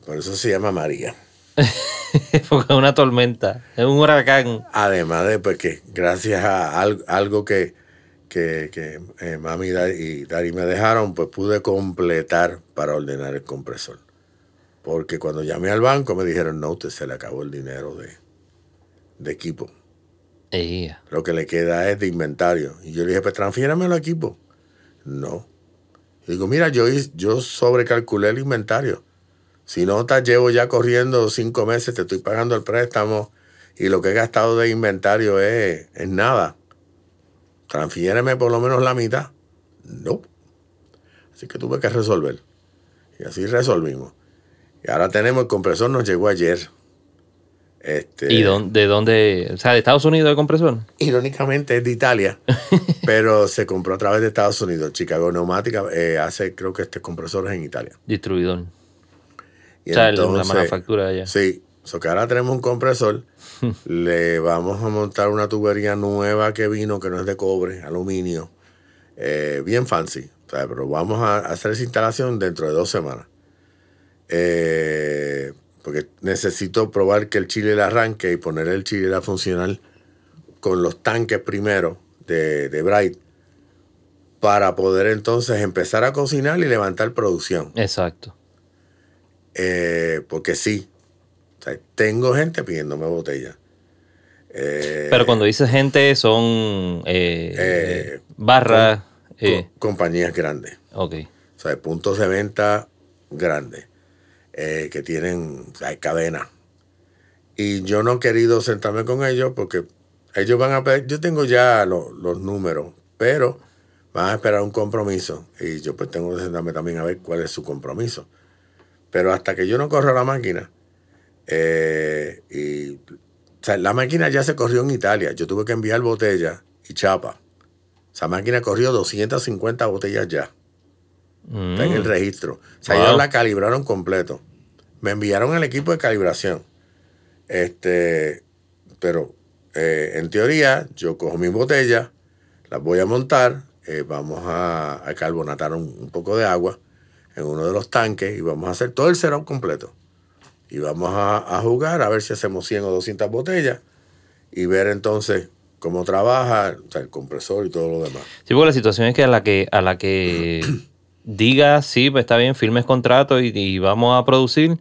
Por eso se llama María. Porque es una tormenta, es un huracán. Además de pues, que gracias a al- algo que, que, que, eh, mami y Dari me dejaron, pues pude completar para ordenar el compresor. Porque cuando llamé al banco me dijeron, no, usted se le acabó el dinero de, de equipo. Lo que le queda es de inventario. Y yo le dije, pues transfiérame el equipo. No. Digo, mira, yo, yo sobrecalculé el inventario. Si no te llevo ya corriendo cinco meses, te estoy pagando el préstamo y lo que he gastado de inventario es, es nada. Transfiéreme por lo menos la mitad. No. Así que tuve que resolver. Y así resolvimos. Y ahora tenemos, el compresor nos llegó ayer. Este, ¿Y de dónde? O sea, de Estados Unidos el compresor. Irónicamente es de Italia, pero se compró a través de Estados Unidos. Chicago Neumática eh, hace, creo que este compresor es en Italia. Distribuidor. Y o sea, el- la entonces- manufactura allá. Sí, so que ahora tenemos un compresor. le vamos a montar una tubería nueva que vino, que no es de cobre, aluminio. eh, bien fancy. O sea, pero vamos a hacer esa instalación dentro de dos semanas. Eh, porque necesito probar que el chile le arranque y poner el chile a funcionar con los tanques primero de, de Bright para poder entonces empezar a cocinar y levantar producción. Exacto. Eh, porque sí, o sea, tengo gente pidiéndome botella. Eh, Pero cuando dices gente, son eh, barras. co- compañías grandes, ok. o sea, puntos de venta grandes eh, que tienen o sea, cadenas. Y yo no he querido sentarme con ellos porque ellos van a pedir, yo tengo ya lo- los números, pero van a esperar un compromiso. Y yo pues tengo que sentarme también a ver cuál es su compromiso. Pero hasta que yo no corra la máquina, eh, y, la máquina ya se corrió en Italia. Yo tuve que enviar botella y chapa. Esa máquina corrió 250 botellas ya. Está en el Mm. registro. O sea, Wow. ellos la calibraron completo. Me enviaron el equipo de calibración. Este, pero eh, en teoría, yo cojo mis botellas, las voy a montar, eh, vamos a, a carbonatar un, un poco de agua en uno de los tanques y vamos a hacer todo el setup completo. Y vamos a, a jugar a ver si hacemos 100 o 200 botellas y ver entonces cómo trabaja o sea, el compresor y todo lo demás. Sí, porque la situación es que a la que, a la que digas, sí, pues está bien, firmes contrato y, y vamos a producir,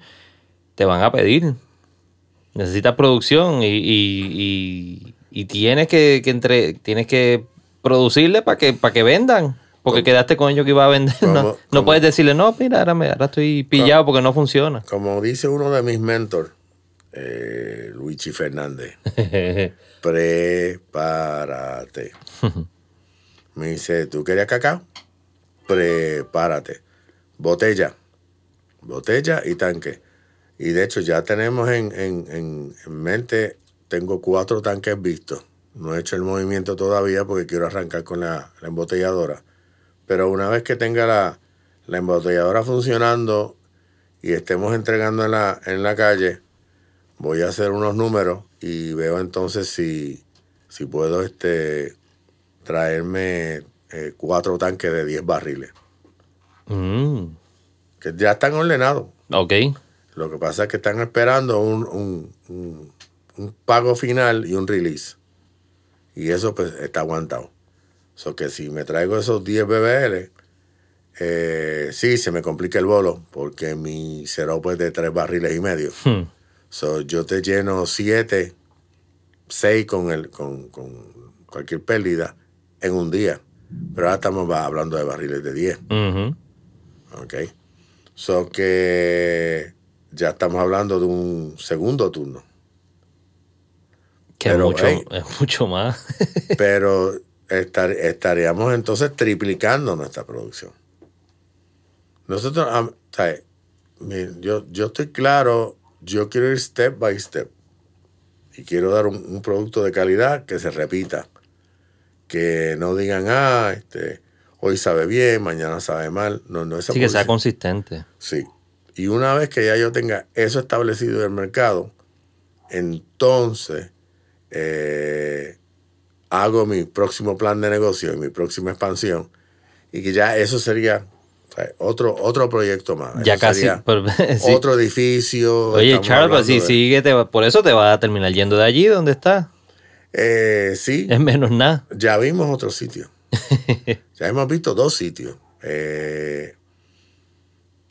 te van a pedir. Necesitas producción y, y, y- y tienes que, que entre, tienes que producirle para que, para que vendan. Porque ¿Cómo? quedaste con ellos que iba a vender. ¿Cómo? No, no ¿Cómo? puedes decirle, no, mira, ahora, me- ahora estoy pillado porque no funciona. Como dice uno de mis mentors, eh, Luigi Fernández, prepárate. Me dice, ¿tú querías cacao? Prepárate. Botella. Botella y tanque. Y de hecho ya tenemos en, en- en- en mente, tengo cuatro tanques vistos. No he hecho el movimiento todavía porque quiero arrancar con la, la embotelladora. Pero una vez que tenga la, la embotelladora funcionando y estemos entregando en la, en la calle, voy a hacer unos números y veo entonces si, si puedo este, traerme eh, cuatro tanques de 10 barriles, Mm, que ya están ordenados. ok. Lo que pasa es que están esperando un, un- un- un pago final y un release. Y eso pues está aguantado. So que si me traigo esos 10 BBL, eh, sí, se me complica el bolo porque mi setup es de 3 barriles y medio. Hmm. So, yo te lleno 7, 6 con, el, con, con cualquier pérdida en un día. Pero ahora estamos hablando de barriles de 10. Ujú. ¿Ok? So que ya estamos hablando de un segundo turno. Que Pero, mucho, hey. es mucho más. Pero estar- estaríamos entonces triplicando nuestra producción. Nosotros, mi- yo, yo estoy claro, yo quiero ir step by step. Y quiero dar un, un producto de calidad que se repita. Que no digan, ah, este, hoy sabe bien, mañana sabe mal. No, no, esa Así que sea consistente. Sí. Y una vez que ya yo tenga eso establecido en el mercado, entonces eh, hago mi próximo plan de negocio y mi próxima expansión. Y que ya eso sería O sea, otro, otro proyecto más. Ya Eso casi. sí. Otro edificio. Oye, Charles, pues sí, hablando de- sigue, te va- por eso te va a terminar yendo de allí donde está. Eh, sí, Es menos nada. ya vimos otro sitio. ya hemos visto dos sitios. Eh,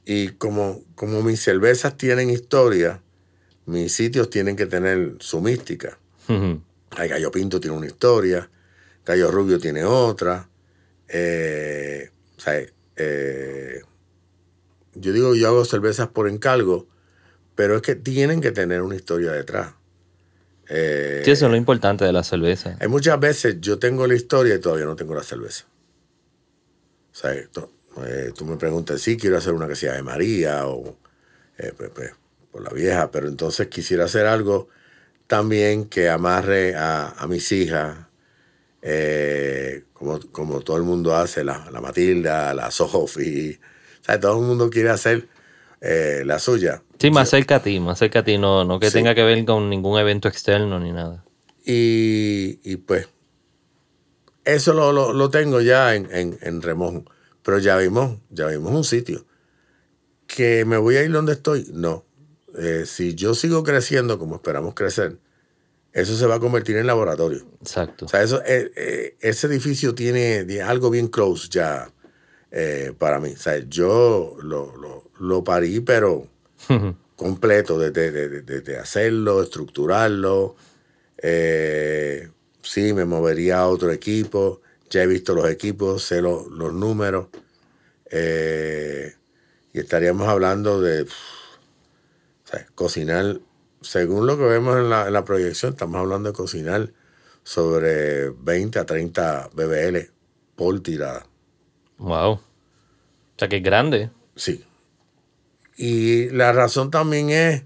y como, como mis cervezas tienen historia, mis sitios tienen que tener su mística. Ay, Gallo Pinto tiene una historia, Gallo Rubio tiene otra. eh, o sea, eh, yo digo, yo hago cervezas por encargo, pero es que tienen que tener una historia detrás. Eh, Sí, eso es lo importante de la cerveza. hay muchas veces yo tengo la historia y todavía no tengo la cerveza. O sea, to- eh, tú me preguntas, sí, quiero hacer una que sea de María o eh, pues, pues, por la vieja, pero entonces quisiera hacer algo también que amarre a, a mis hijas, eh, como, como todo el mundo hace, la, la Matilda, la Sophie. O sea, todo el mundo quiere hacer eh, la suya. Sí, más cerca a ti, más cerca a ti, no, no que Sí. tenga que ver con ningún evento externo ni nada. Y, y pues, eso lo, lo- lo tengo ya en, en, en remojo. Pero ya vimos, ya vimos un sitio. ¿Que me voy a ir donde estoy? No. Eh, si yo sigo creciendo como esperamos crecer, eso se va a convertir en laboratorio. Exacto. O sea, eso, eh, eh, ese edificio tiene, tiene algo bien close ya eh, para mí. O sea, yo lo, lo, lo parí, pero completo, desde de, de- de- hacerlo, estructurarlo. Eh, sí, me movería a otro equipo. Ya he visto los equipos, sé lo- los números. Eh, y estaríamos hablando de pff, o sea, cocinar, según lo que vemos en la, en la proyección, estamos hablando de cocinar sobre 20 a 30 BBL por tirada. Wow. O sea que es grande. Sí. Y la razón también es,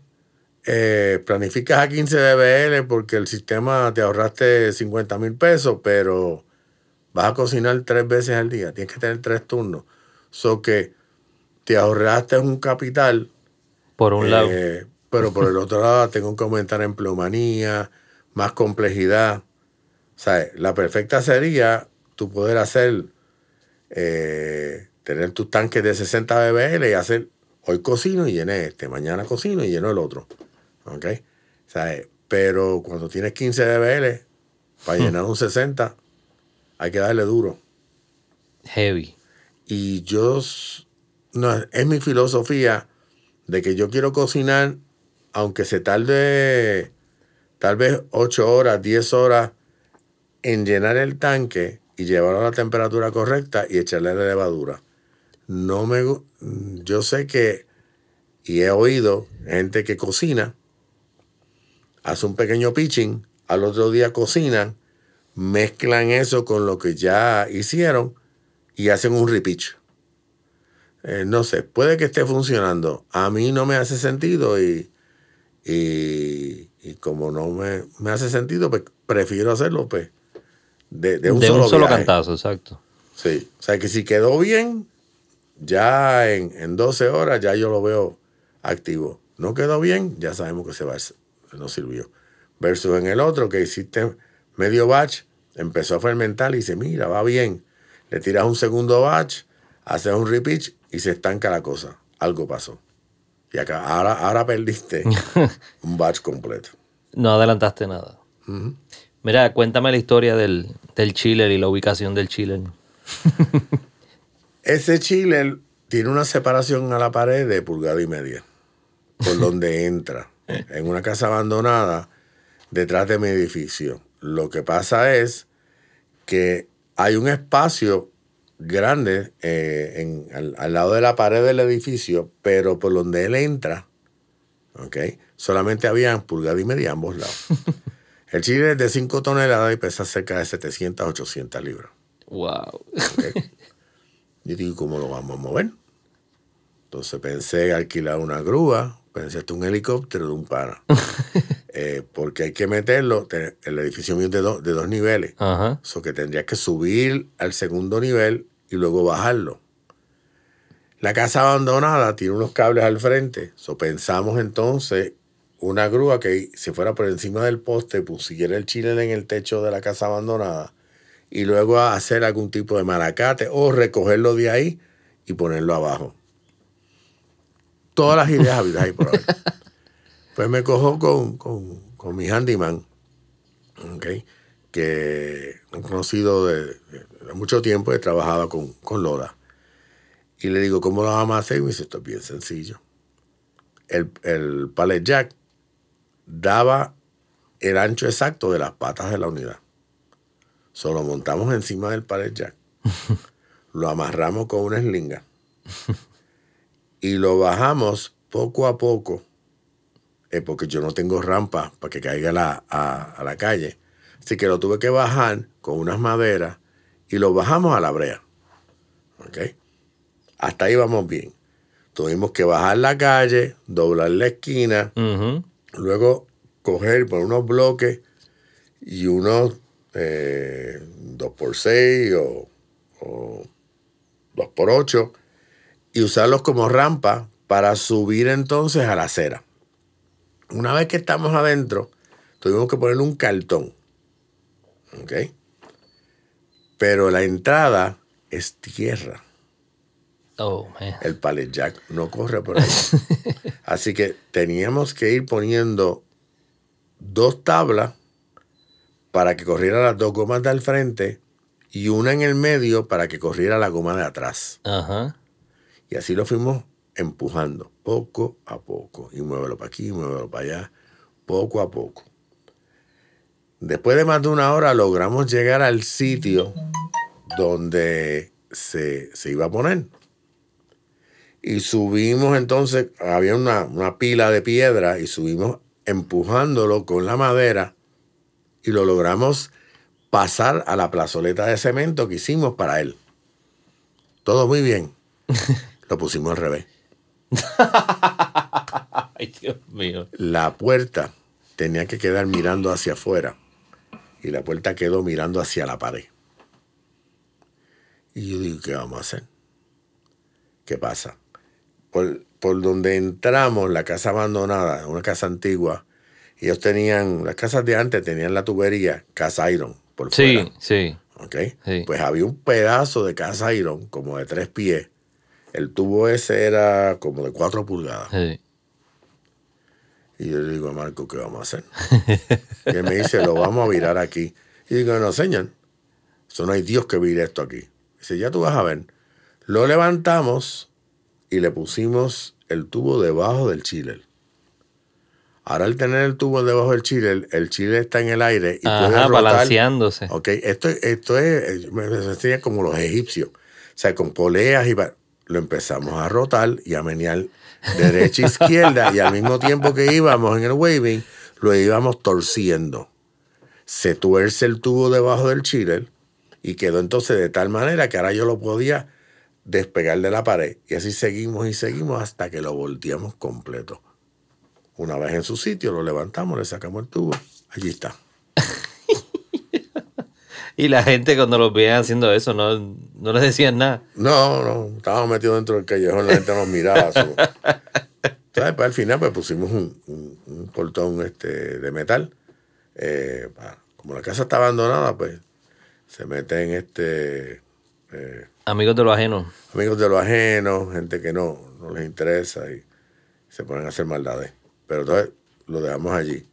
eh, planificas a 15 DBL porque el sistema te ahorraste 50 mil pesos, pero vas a cocinar tres veces al día, tienes que tener tres turnos. So que te ahorraste un capital, Por un lado. eh, pero por el otro lado tengo que aumentar empleomanía, más complejidad. O sea, la perfecta sería tú poder hacer, eh, tener tus tanques de 60 BBL y hacer, hoy cocino y llené este, mañana cocino y lleno el otro. ¿Ok? O sea, eh, pero cuando tienes 15 BBL, para llenar un 60, hay que darle duro. Heavy. Y yo, no, es mi filosofía de que yo quiero cocinar, aunque se tarde tal vez 8 horas, 10 horas en llenar el tanque y llevarlo a la temperatura correcta y echarle la levadura. No me, yo sé que, y he oído gente que cocina, hace un pequeño pitching, al otro día cocinan, mezclan eso con lo que ya hicieron y hacen un repitch. Eh, no sé, puede que esté funcionando. A mí no me hace sentido y, y, y como no me, me hace sentido, pues prefiero hacerlo pues, de, de un de solo, un solo cantazo, exacto. Sí, o sea que si quedó bien, ya en, en 12 horas ya yo lo veo activo. No quedó bien, ya sabemos que se va, no sirvió. Versus en el otro que hiciste medio batch, empezó a fermentar y dice, mira, va bien. Le tiras un segundo batch, haces un repitch y se estanca la cosa. Algo pasó. Y acá, ahora, ahora perdiste un batch completo. No adelantaste nada. Mira, cuéntame la historia del, del chiller y la ubicación del chiller. Ese chile tiene una separación a la pared de pulgada y media, por donde entra, en una casa abandonada, detrás de mi edificio. Lo que pasa es que hay un espacio grande eh, en- al, al lado de la pared del edificio, pero por donde él entra, ¿ok? solamente había pulgada y media a ambos lados. El chile es de 5 toneladas y pesa cerca de 700, 800 libras. Wow. Yo digo, ¿cómo lo vamos a mover? Entonces pensé alquilar una grúa, pensé hasta un helicóptero de un pana. Eh, porque hay que meterlo, te- el edificio mío es de, do- de dos niveles. Ajá. Eso que tendría que subir al segundo nivel y luego bajarlo. La casa abandonada tiene unos cables al frente. So pensamos entonces una grúa que se fuera por encima del poste, pusiera el chile en el techo de la casa abandonada y luego hacer algún tipo de malacate o recogerlo de ahí y ponerlo abajo. Todas las ideas habidas y por haber. Pues me cojo con, con, con mi handyman, ¿ok? que he conocido de, de mucho tiempo, he trabajado con, con Lola. Y le digo, ¿cómo lo vamos a hacer? Y me dice, esto es bien sencillo. El, el pallet jack daba el ancho exacto de las patas de la unidad. Solo montamos encima del pallet jack, lo amarramos con una eslinga y lo bajamos poco a poco, eh, porque yo no tengo rampa para que caiga la- a, a la calle. Así que lo tuve que bajar con unas maderas y lo bajamos a la brea. ¿Ok? Hasta ahí vamos bien. Tuvimos que bajar la calle, doblar la esquina, luego coger por unos bloques y unos eh, 2x6 o, o 2x8 y usarlos como rampa para subir entonces a la acera. Una vez que estamos adentro, tuvimos que ponerle un cartón. ¿Ok? Pero la entrada es tierra. Oh, man. El pallet jack no corre por ahí. Así que teníamos que ir poniendo dos tablas para que corriera las dos gomas del frente y una en el medio para que corriera la goma de atrás. Ajá. Y así lo fuimos empujando poco a poco. Y muévelo para aquí, muévelo para allá, poco a poco. Después de más de una hora logramos llegar al sitio donde se, se iba a poner. Y subimos entonces, había una, una pila de piedra y subimos empujándolo con la madera y lo logramos pasar a la plazoleta de cemento que hicimos para él. Todo muy bien. Lo pusimos al revés. Ay, Dios mío. La puerta tenía que quedar mirando hacia afuera y la puerta quedó mirando hacia la pared. Y yo digo, ¿qué vamos a hacer? ¿Qué pasa? Por, por donde entramos, la casa abandonada, una casa antigua, ellos tenían, las casas de antes tenían la tubería, casa iron, por Sí, fuera. sí. ¿ok? Sí. Pues había un pedazo de casa iron, como de tres pies. El tubo ese era como de cuatro pulgadas. sí. Y yo le digo a Marco, ¿qué vamos a hacer? y él me dice, lo vamos a virar aquí. Y digo, no, señor, eso no hay Dios que vire esto aquí. Dice, ya tú vas a ver. Lo levantamos y le pusimos el tubo debajo del chile. Ahora al tener el tubo debajo del chile, el chile está en el aire y puede Ajá, rotar. balanceándose. Ok, esto, esto es, me enseña como los egipcios. O sea, con poleas y lo empezamos a rotar y a menear derecha e izquierda y al mismo tiempo que íbamos en el waving, lo íbamos torciendo. Se tuerce el tubo debajo del chile y quedó entonces de tal manera que ahora yo lo podía despegar de la pared. Y así seguimos y seguimos hasta que lo volteamos completo. Una vez en su sitio, lo levantamos, le sacamos el tubo. Allí está. Y la gente cuando los veían haciendo eso no, no les decían nada. No, no, estábamos metidos dentro del callejón, la gente nos miraba. so. Entonces, pues, al final pues pusimos un, un- un portón este, de metal. Eh, como la casa está abandonada, pues se meten este, eh, Amigos de lo ajeno. amigos de lo ajeno, gente que no, no les interesa y se ponen a hacer maldades. Pero entonces lo dejamos allí.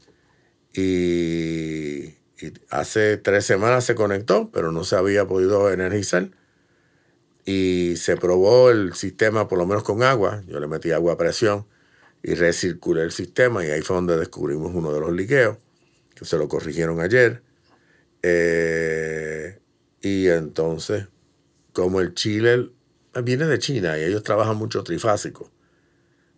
Y, hace tres semanas se conectó, pero no se había podido energizar. Y se probó el sistema, por lo menos con agua. Yo le metí agua a presión y recirculé el sistema. Y ahí fue donde descubrimos uno de los liqueos, que se lo corrigieron ayer. Eh, y entonces, como el chile viene de China y ellos trabajan mucho trifásico.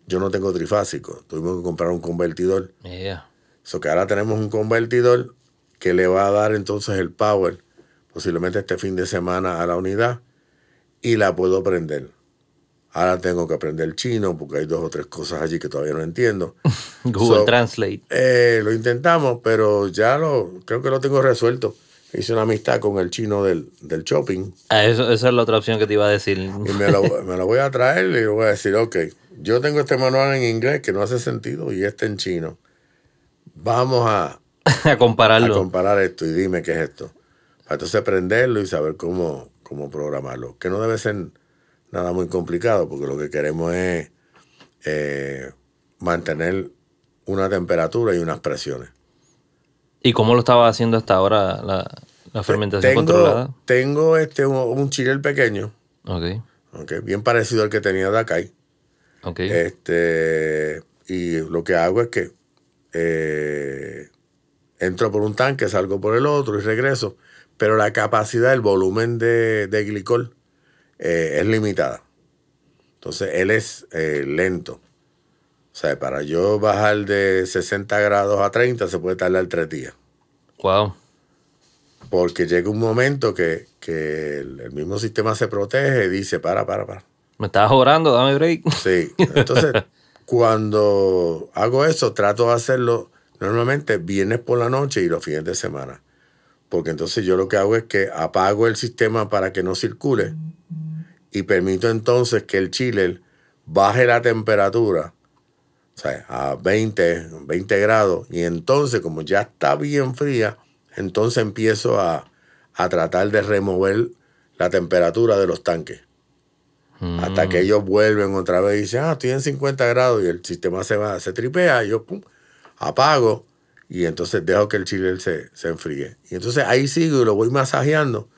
Yo no tengo trifásico. Tuvimos que comprar un convertidor. Yeah. So que ahora tenemos un convertidor que le va a dar entonces el power, posiblemente este fin de semana a la unidad, y la puedo prender. Ahora tengo que aprender chino porque hay dos o tres cosas allí que todavía no entiendo. Google So, Translate. Eh, lo intentamos, pero ya lo creo que lo tengo resuelto. Hice una amistad con el chino del, del shopping Ah, eso, esa es la otra opción que te iba a decir. y me lo, me lo voy a traer y le voy a decir, ok, yo tengo este manual en inglés que no hace sentido y este en chino. Vamos a, a a compararlo. comparar esto y dime qué es esto. Para entonces aprenderlo y saber cómo, cómo programarlo. Que no debe ser nada muy complicado, porque lo que queremos es eh, mantener una temperatura y unas presiones. ¿Y cómo lo estaba haciendo hasta ahora la, la fermentación tengo, controlada? Tengo este, un, un chile pequeño, Ok, ok, bien parecido al que tenía de Este, y lo que hago es que eh, entro por un tanque, salgo por el otro y regreso. Pero la capacidad, el volumen de, de glicol eh, es limitada. Entonces él es eh, lento. O sea, para yo bajar de 60 grados a 30 se puede tardar tres días. Wow. Porque llega un momento que, que el, el mismo sistema se protege y dice, para, para, para. Me estabas orando, dame break. Sí, entonces cuando hago eso trato de hacerlo normalmente viernes por la noche y los fines de semana. Porque entonces yo lo que hago es que apago el sistema para que no circule y permito entonces que el chiller baje la temperatura o sea, a 20, 20 grados y entonces como ya está bien fría, entonces empiezo a, a tratar de remover la temperatura de los tanques hasta que ellos vuelven otra vez y dicen, ah, estoy en 50 grados y el sistema se va, se tripea, y yo pum, apago y entonces dejo que el chiller se, se enfríe. Y entonces ahí sigo y lo voy masajeando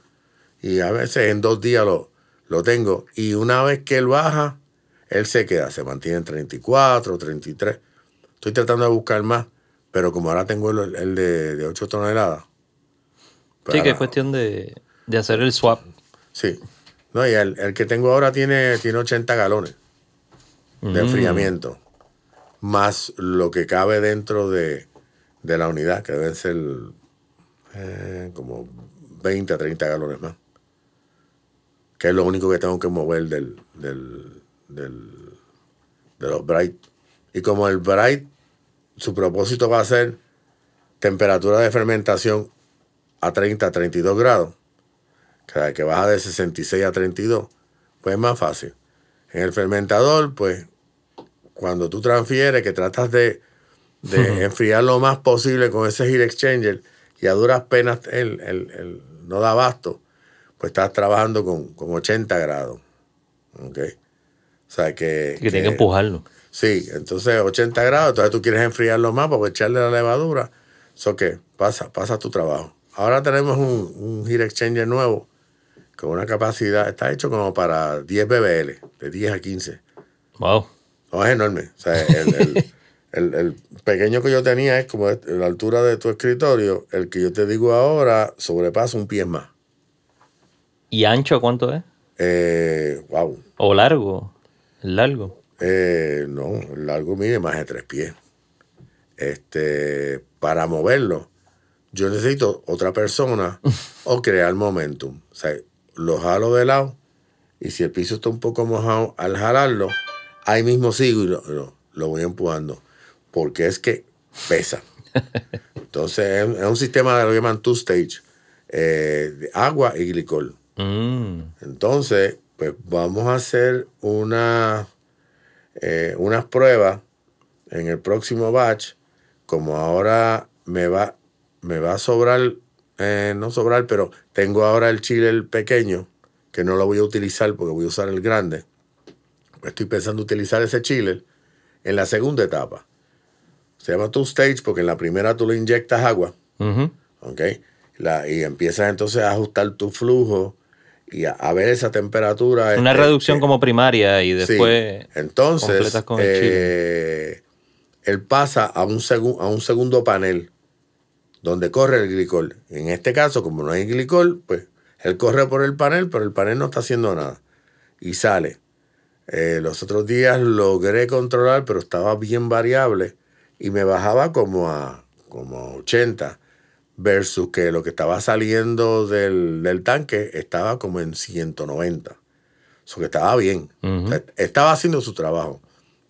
y a veces en dos días lo, lo tengo. Y una vez que él baja, él se queda, se mantiene en 34, 33. Estoy tratando de buscar más, pero como ahora tengo el, el de, de 8 toneladas. Sí, que es cuestión de, de hacer el swap. Sí. No, y el, el que tengo ahora tiene, tiene 80 galones de Mm. enfriamiento, más lo que cabe dentro de, de la unidad, que deben ser eh, como 20 a 30 galones más. Que es lo único que tengo que mover del, del, del, de los Bright. Y como el Bright, su propósito va a ser temperatura de fermentación a 30 a 32 grados, cada que baja de 66 a 32, pues es más fácil. En el fermentador, pues, cuando tú transfieres, que tratas de, de enfriar lo más posible con ese heat exchanger y a duras penas el, el- el no da abasto, pues estás trabajando con, con 80 grados. ¿ok? O sea que... Que tiene que empujarlo. Sí, entonces 80 grados, entonces tú quieres enfriarlo más para echarle la levadura. Eso que pasa, pasa tu trabajo. Ahora tenemos un, un heat exchanger nuevo con una capacidad, está hecho como para 10 BBL, de 10 a 15. Wow. No, es enorme. O sea, el, el- el- el pequeño que yo tenía es como de la altura de tu escritorio. El que yo te digo ahora sobrepasa un pie más. ¿Y ancho cuánto es? Eh, wow. ¿O largo? Largo. Eh, no, el largo mide más de tres pies. Este, para moverlo, yo necesito otra persona o crear momentum. O sea, lo jalo de lado y si el piso está un poco mojado, al jalarlo, ahí mismo sigo y lo, lo- lo voy empujando. Porque es que pesa. Entonces, es, un sistema de lo que llaman two-stage: eh, de agua y glicol. Mm. Entonces, pues vamos a hacer una, eh, unas pruebas en el próximo batch. Como ahora me va, me va a sobrar, eh, no sobrar, pero tengo ahora el chile el pequeño, que no lo voy a utilizar porque voy a usar el grande. Pues estoy pensando utilizar ese chile en la segunda etapa. Se llama two stage porque en la primera tú le inyectas agua. Ujú. ¿ok? La- y empiezas entonces a ajustar tu flujo y a, a ver esa temperatura. Una este, reducción como primaria y sí. después entonces completas con el chile. eh, él pasa a un, a un segundo panel donde corre el glicol. En este caso, como no hay glicol, pues él corre por el panel, pero el panel no está haciendo nada. Y sale. Eh, los otros días logré controlar, pero estaba bien variable y me bajaba como a, como a 80 versus que lo que estaba saliendo del, del tanque estaba como en 190. Eso que estaba bien. O sea, estaba haciendo su trabajo.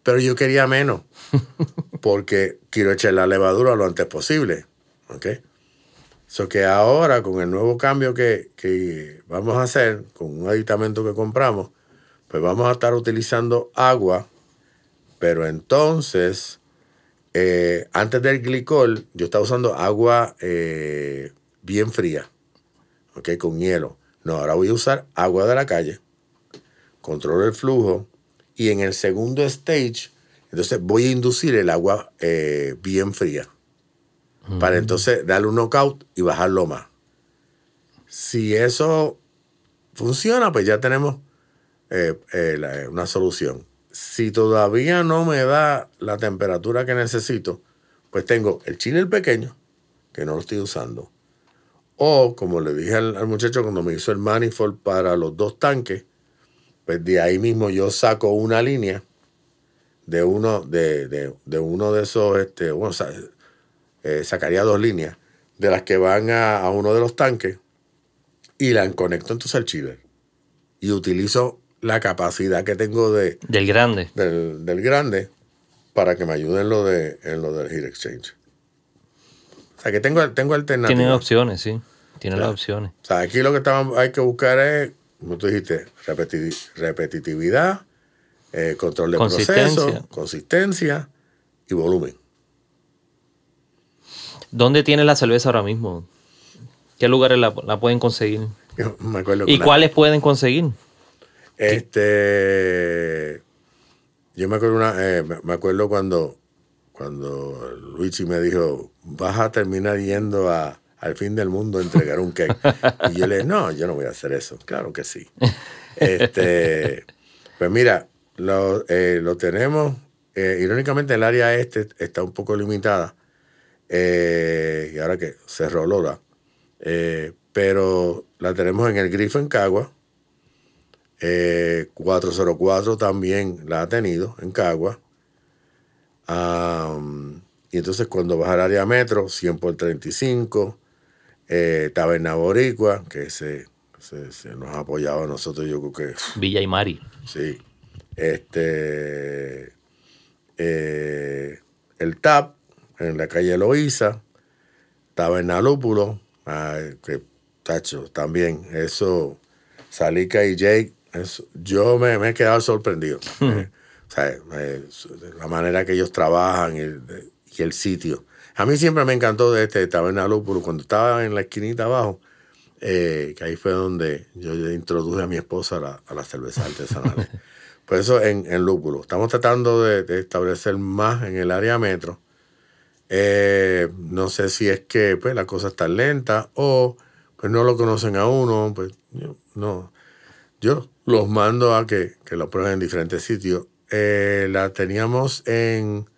Pero yo quería menos porque quiero echar la levadura lo antes posible. ¿Ok? Eso que ahora, con el nuevo cambio que, que vamos a hacer, con un aditamento que compramos, pues vamos a estar utilizando agua, pero entonces, eh, antes del glicol, yo estaba usando agua eh, bien fría, ¿ok? Con hielo. No, ahora voy a usar agua de la calle, controlo el flujo y en el segundo stage, entonces voy a inducir el agua eh, bien fría para entonces darle un knockout y bajarlo más. Si eso funciona, pues ya tenemos eh, eh, la- una solución. Si todavía no me da la temperatura que necesito, pues tengo el chile el pequeño, que no lo estoy usando. O, como le dije al, al muchacho cuando me hizo el manifold para los dos tanques, pues de ahí mismo yo saco una línea de uno de, de- de uno de esos, este, bueno, eh, sacaría dos líneas de las que van a, a uno de los tanques y la conecto entonces al chiller. Y utilizo la capacidad que tengo de, Del grande. del, del grande para que me ayude en lo, de, en lo del heat exchange. O sea que tengo, tengo alternativas. Tienen opciones, sí. Tienen Claro. las opciones. O sea, aquí lo que estamos- hay que buscar es, como tú dijiste, repeti- repetitividad, eh, control de Consistencia. proceso, consistencia y volumen. ¿Dónde tiene la cerveza ahora mismo? ¿Qué lugares la, la pueden conseguir? Yo me acuerdo ¿Y cuáles pueden conseguir? Este, yo me acuerdo una, eh, me- me acuerdo cuando, cuando Luigi me dijo, vas a terminar yendo a, al fin del mundo a entregar un cake. y yo le dije, no, yo no voy a hacer eso. Claro que sí. Este, pues mira, lo, eh, lo tenemos. eh, irónicamente, el área este está un poco limitada. Eh, y ahora que cerró Lola. eh, pero la tenemos en el Grifo en Cagua. Eh, 404 también la ha tenido en Cagua. Y entonces cuando vas al área metro, 100 por 35, eh, Taberna Boricua, que se, se, se nos ha apoyado a nosotros, yo creo que Villa y Mari. sí. Este, eh, el TAP en la calle Loíza, Taberna Lúpulo, ah, que tacho, también, eso, Salika y Jake, eso, yo me, me he quedado sorprendido. Eh, o sea, eh, la manera que ellos trabajan y el, y el sitio. A mí siempre me encantó de este Taberna Lúpulo, cuando estaba en la esquinita abajo, eh, que ahí fue donde yo introduje a mi esposa a, la- a las cervezas artesanales. Por eso en, en Lúpulo. Estamos tratando de, de establecer más en el área metro. Eh, no sé si es que pues, la cosa está lenta o pues no lo conocen a uno. Pues yo, no. Yo los mando a que, que lo prueben en diferentes sitios. Eh, la teníamos en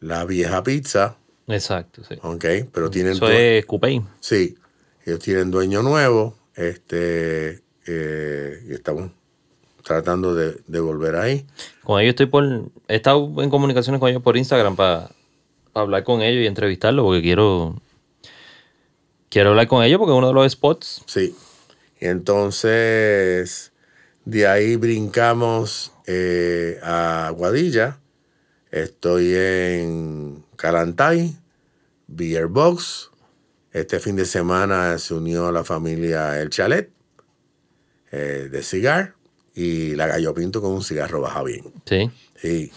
la vieja pizza, Exacto, sí. ¿ok? Pero tienen Eso es Coupé. Sí, ellos tienen dueño nuevo, este, eh, y estamos tratando de, de volver ahí. Con ellos estoy por... He estado en comunicaciones con ellos por Instagram para hablar con ellos y entrevistarlos porque quiero... Quiero hablar con ellos porque es uno de los spots. Sí. Entonces, de ahí brincamos eh, a Guadilla. Estoy en Calantay, Beer Box. Este fin de semana se unió la familia El Chalet eh, de cigar y la Gallo Pinto con un cigarro baja bien. Sí. Sí.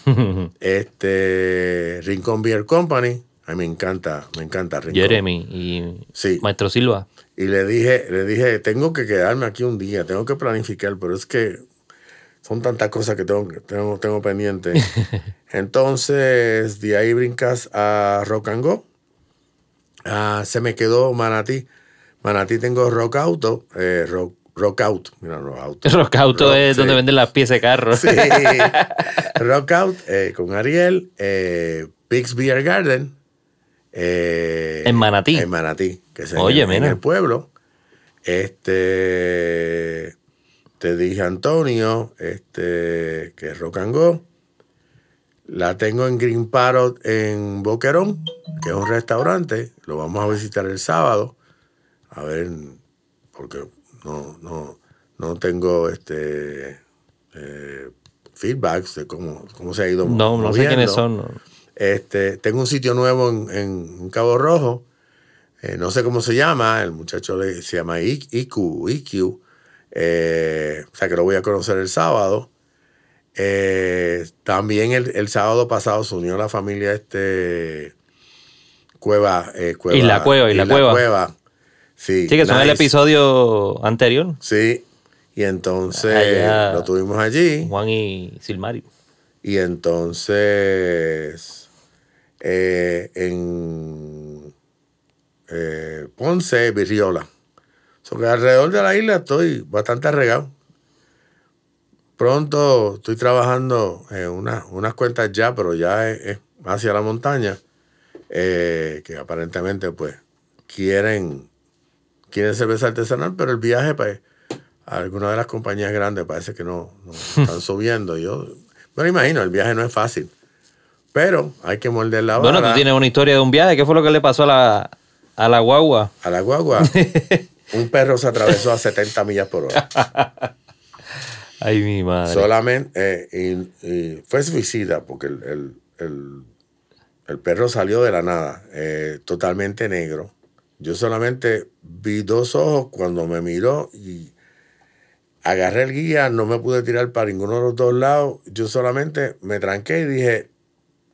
este Rincón Beer Company. A mí me encanta, me encanta Rincón. Jeremy y Sí. Maestro Silva. Y le dije, le dije, tengo que quedarme aquí un día, tengo que planificar, pero es que son tantas cosas que tengo, tengo, tengo pendiente. Entonces, de ahí brincas a Rock and Go. Ah, se me quedó Manatí. Manatí tengo Rock Auto, eh, rock, rock Out. Mira, Rock Auto. Rock es sí. donde venden las piezas de carro. Sí. Rock Out eh, con Ariel, eh, Pix Beer Garden. eh, En Manatí. En Manatí, que es Oye, en mira. el pueblo. Este. Te dije Antonio, este, que es Rock and Go. La tengo en Green Parrot en Boquerón, que es un restaurante. Lo vamos a visitar el sábado. A ver, porque no, no, no tengo este eh, feedbacks de cómo, cómo se ha ido. No, no sé moviendo. quiénes son. no. Este, tengo un sitio nuevo en, en- Cabo Rojo. eh, no sé cómo se llama. El muchacho le- se llama I- IQ. IQ eh, o sea que lo voy a conocer el sábado. Eh, también el, el sábado pasado se unió la familia este Cueva, eh, Cueva Cueva, Isla Cueva. Sí, Sí, que son el episodio anterior. Sí. Y entonces Allá. lo tuvimos allí. Juan y Silmario. Y entonces eh, en eh, Ponce, Virriola. So que alrededor de la isla estoy bastante regado. Pronto estoy trabajando en una- unas cuentas ya, pero ya es, es hacia la montaña, eh, que aparentemente pues quieren, quieren cerveza artesanal, pero el viaje pues a alguna de las compañías grandes parece que no, no están subiendo. Yo me lo imagino, el viaje no es fácil, pero hay que morder la vara. Bueno, tú tienes una historia de un viaje. ¿Qué fue lo que le pasó a la, a la guagua? A la guagua, un perro se atravesó a 70 millas por hora. Ay, mi madre. Solamente, eh, y, y fue suicida porque el, el- el- el perro salió de la nada, eh, totalmente negro. Yo solamente vi dos ojos cuando me miró y agarré el guía, no me pude tirar para ninguno de los dos lados. Yo solamente me tranqué y dije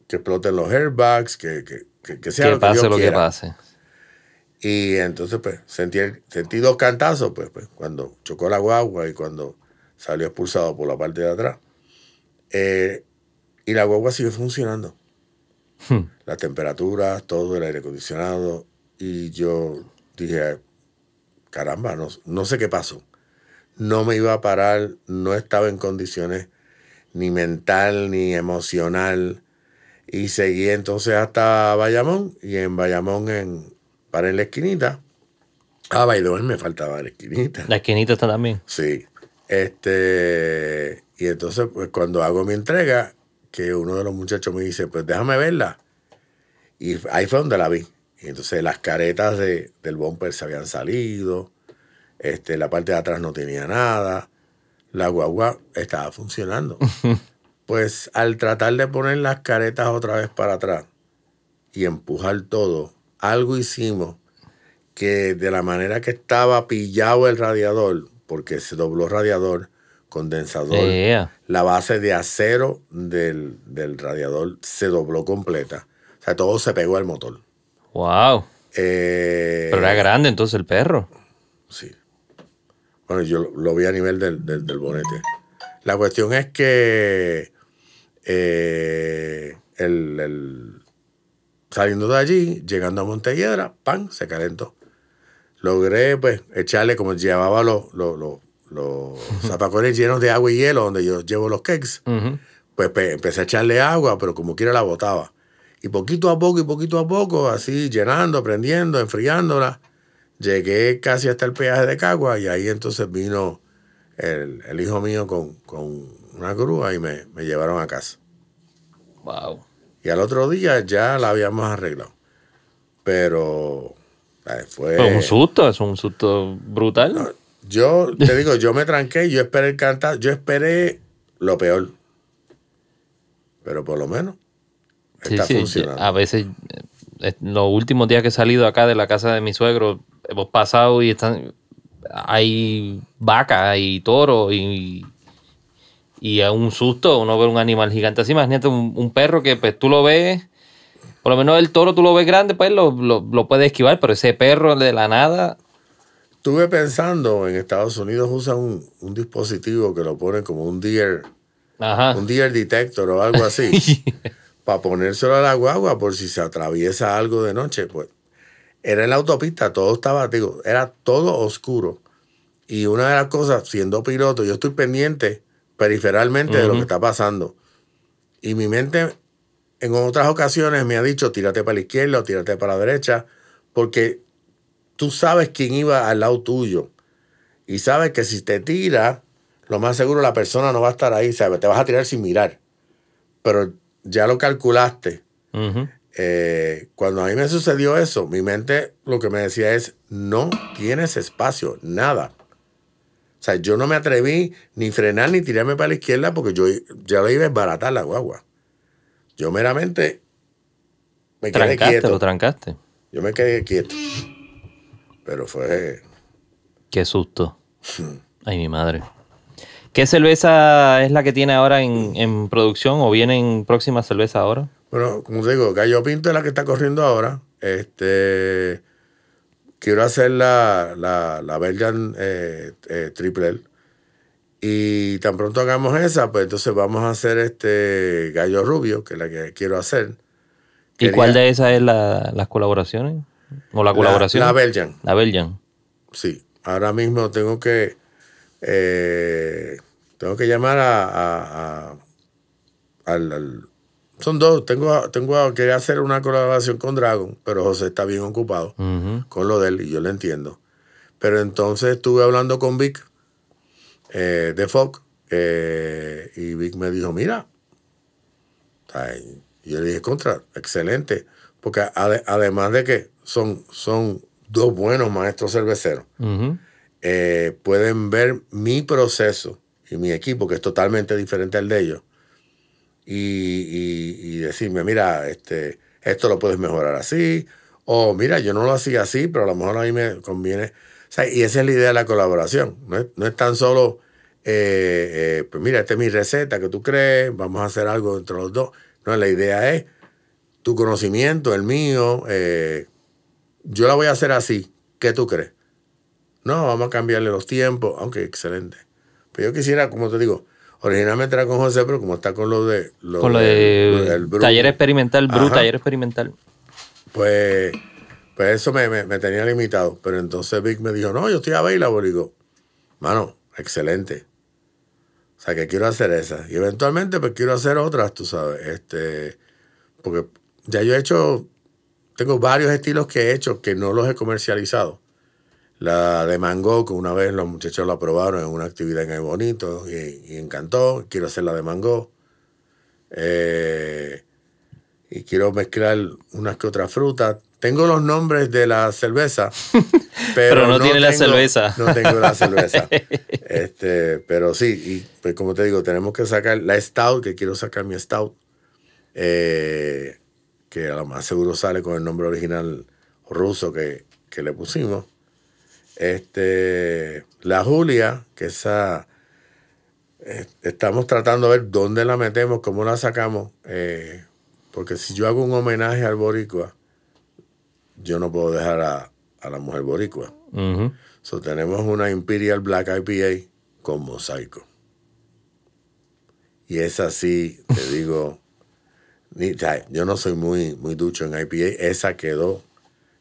que exploten los airbags, que, que, que, que sea que lo que pase Dios lo que pase. Y entonces, pues, sentí, el- sentí dos cantazos, pues, pues, cuando chocó la guagua y cuando salió expulsado por la parte de atrás. Eh, y la guagua sigue funcionando. Hmm. Las temperaturas, todo el aire acondicionado. Y yo dije, caramba, no, no sé qué pasó. No me iba a parar, no estaba en condiciones ni mental ni emocional. Y seguí entonces hasta Bayamón. Y en Bayamón, en, para en la esquinita. Ah, way, me faltaba la esquinita. La esquinita está también. Sí. Este, y entonces, pues cuando hago mi entrega, que uno de los muchachos me dice, pues déjame verla. Y ahí fue donde la vi. Y entonces las caretas de, del bumper se habían salido, este, la parte de atrás no tenía nada, la guagua estaba funcionando. pues al tratar de poner las caretas otra vez para atrás y empujar todo, algo hicimos que de la manera que estaba pillado el radiador, porque se dobló radiador, condensador, Yeah. la base de acero del, del radiador se dobló completa. O sea, todo se pegó al motor. Wow. Eh, Pero era grande entonces el perro. Sí. Bueno, yo lo, vi a nivel del, del- del bonete. La cuestión es que eh, el, el- saliendo de allí, llegando a Montelledra, ¡pam! se calentó. Logré, pues, echarle, como llevaba los, los, los, los zapacones llenos de agua y hielo, donde yo llevo los cakes, pues pe- empecé a echarle agua, pero como quiera la botaba. Y poquito a poco y poquito a poco, así llenando, prendiendo, enfriándola, llegué casi hasta el peaje de Cagua y ahí entonces vino el, el hijo mío con, con una grúa y me, me llevaron a casa. Wow. Y al otro día ya la habíamos arreglado. Pero eh, fue... Pero un susto, es un susto brutal. Yo te digo, yo me tranqué, yo esperé el cantar, yo esperé lo peor. Pero por lo menos está sí, funcionando. A veces, eh, los últimos días que he salido acá de la casa de mi suegro, hemos pasado y están. Hay vacas y toros y. Y es un susto uno ver un animal gigante así. Imagínate un, un perro que pues, tú lo ves. Por lo menos el toro tú lo ves grande, pues lo, lo, lo puedes esquivar, pero ese perro de la nada. Estuve pensando, en Estados Unidos usan un, un dispositivo que lo ponen como un deer, Ajá. un deer detector o algo así, para ponérselo a la guagua por si se atraviesa algo de noche. Pues era en la autopista, todo estaba, digo, era todo oscuro. Y una de las cosas, siendo piloto, yo estoy pendiente periferalmente de lo que está pasando. Y mi mente en otras ocasiones me ha dicho, tírate para la izquierda o tírate para la derecha, porque tú sabes quién iba al lado tuyo. Y sabes que si te tira, lo más seguro la persona no va a estar ahí, ¿sabes? Te vas a tirar sin mirar. Pero ya lo calculaste. Eh, cuando a mí me sucedió eso, mi mente lo que me decía es, no tienes espacio, nada. O sea, yo no me atreví ni frenar ni tirarme para la izquierda porque yo ya lo iba a desbaratar la guagua. Yo meramente me quedé Trancaste, quieto. lo trancaste. Yo me quedé quieto. Pero fue... Qué susto. Ay, mi madre. ¿Qué cerveza es la que tiene ahora en, en producción o vienen próximas cervezas ahora? Bueno, como te digo, Gallo Pinto es la que está corriendo ahora. Este, quiero hacer la, la, la Belgian eh, eh, Triple L. Y tan pronto hagamos esa, pues entonces vamos a hacer este Gallo Rubio, que es la que quiero hacer. ¿Y Quería- cuál de esas es la- las colaboraciones? ¿O la colaboración? La, Belgian, La Belgian. sí. Ahora mismo tengo que eh, tengo que llamar a, a- a- al, al- son dos. Tengo, tengo quería hacer una colaboración con Dragon, pero José está bien ocupado con lo de él y yo lo entiendo. Pero entonces estuve hablando con Vic eh, de Fox eh, y Vic me dijo, mira, y yo le dije, contra, excelente, porque ade- además de que son, son dos buenos maestros cerveceros, Ujú. Eh, pueden ver mi proceso y mi equipo, que es totalmente diferente al de ellos, y, decirme, mira, este, esto lo puedes mejorar así, o mira, yo no lo hacía así, pero a lo mejor a mí me conviene. O sea, y esa es la idea de la colaboración. No es, no es tan solo, eh, eh, pues mira, esta es mi receta que tú crees, vamos a hacer algo entre los dos. No, la idea es tu conocimiento, el mío, yo la voy a hacer así, ¿qué tú crees? No, vamos a cambiarle los tiempos, aunque excelente. Pero yo quisiera, como te digo, originalmente era con José, pero como está con lo de... Lo Con lo de- lo de del Brew, taller experimental, Ajá. taller experimental. Pues, pues eso me, me- me tenía limitado. Pero entonces Vic me dijo, no, yo estoy available. Y digo, mano, excelente. O sea, que quiero hacer esas. Y eventualmente, pues quiero hacer otras, tú sabes. Este, porque ya yo he hecho, tengo varios estilos que he hecho que no los he comercializado. La de mango, que una vez los muchachos la probaron en una actividad en el Bonito y, y encantó. Quiero hacer la de mango. Eh, y quiero mezclar unas que otras frutas. Tengo los nombres de la cerveza, pero, Pero no tiene la cerveza. No tengo la cerveza. este, pero sí, y pues como te digo, tenemos que sacar la Stout, que quiero sacar mi Stout, eh, que a lo más seguro sale con el nombre original ruso que, que le pusimos. Este, la Julia, que esa eh, estamos tratando de ver dónde la metemos, cómo la sacamos, eh, porque si yo hago un homenaje al boricua, yo no puedo dejar a, a la mujer boricua. Ujú. So, tenemos una Imperial Black IPA con mosaico. Y es así, te digo, ni- o sea, yo no soy muy, muy ducho en IPA, esa quedó,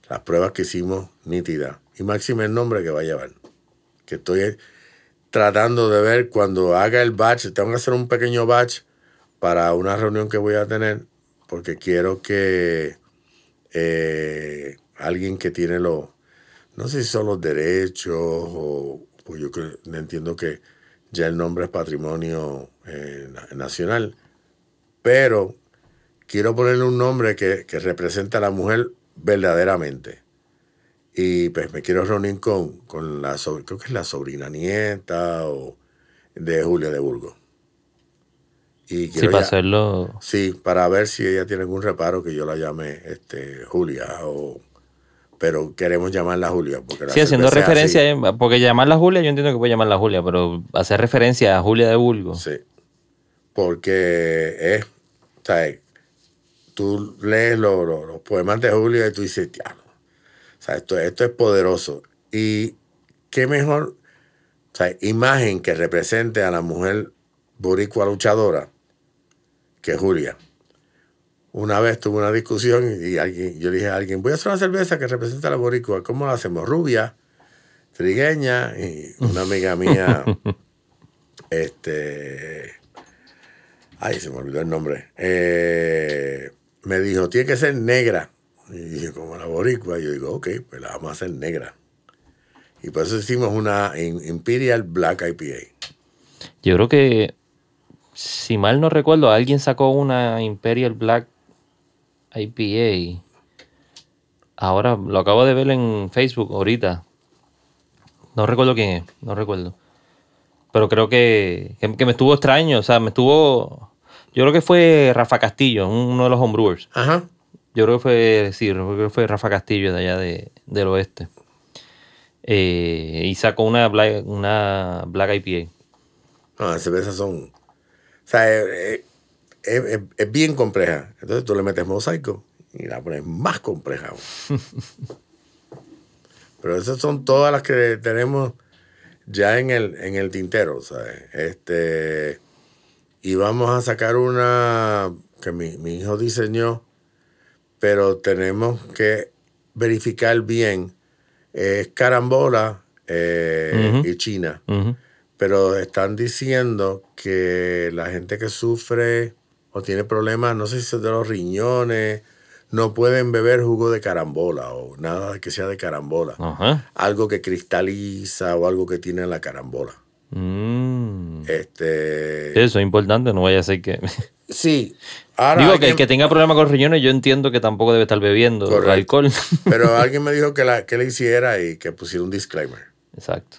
las pruebas que hicimos, nítida. Y máxime el nombre que va a llevar. Que estoy tratando de ver cuando haga el batch, tengo que hacer un pequeño batch para una reunión que voy a tener, porque quiero que eh, alguien que tiene los, no sé si son los derechos o, pues yo creo, entiendo que ya el nombre es patrimonio eh, na- nacional, pero quiero ponerle un nombre que, que represente a la mujer verdaderamente. Y pues me quiero reunir con, con la, creo que es la sobrina nieta o de Julia de Burgos. Y Sí, para ya- hacerlo. Sí, para ver si ella tiene algún reparo que yo la llame este, Julia o pero queremos llamarla Julia porque Sí, haciendo referencia, así. eh, porque llamarla Julia, yo entiendo que puede llamarla Julia, pero hacer referencia a Julia de Burgos. Sí. Porque es, o sea, tú lees lo- lo- los poemas de Julia y tú dices, diablo, o sea, esto, esto es poderoso. Y qué mejor, o sea, imagen que represente a la mujer boricua luchadora que Julia. Una vez tuve una discusión y alguien, yo le dije a alguien, voy a hacer una cerveza que represente a la boricua. ¿Cómo la hacemos? Rubia, trigueña. Y una amiga mía, este, ay, se me olvidó el nombre, eh, me dijo, tiene que ser negra. Y dije, como la boricua. Yo digo, ok, pues la vamos a hacer negra. Y por eso hicimos una Im- Imperial Black IPA. Yo creo que, si mal no recuerdo, alguien sacó una Imperial Black IPA. Ahora lo acabo de ver en Facebook ahorita. No recuerdo quién es, no recuerdo. Pero creo que, que, que me estuvo extraño, o sea, me estuvo... Yo creo que fue Rafa Castillo, uno de los homebrewers. Ajá. Yo creo que fue, sí, yo creo que fue Rafa Castillo de allá de, del oeste. Eh, y sacó una Black, una Black IPA. No, las cervezas son. O sea, es, es- es- es bien compleja. Entonces tú le metes mosaico y la pones más compleja. Pero esas son todas las que tenemos ya en el, en el tintero, ¿sabes? Este, y vamos a sacar una que mi, mi hijo diseñó, pero tenemos que verificar bien. Es carambola eh, y China. Pero están diciendo que la gente que sufre o tiene problemas, no sé si es de los riñones, no pueden beber jugo de carambola o nada que sea de carambola. Algo que cristaliza o algo que tiene la carambola. Mm. Este. Eso es importante, no vaya a ser que... Sí. Ahora Digo, que el que tenga problemas con los riñones, yo entiendo que tampoco debe estar bebiendo Correcto. alcohol. Pero alguien me dijo que, la, que le hiciera y que pusiera un disclaimer. Exacto.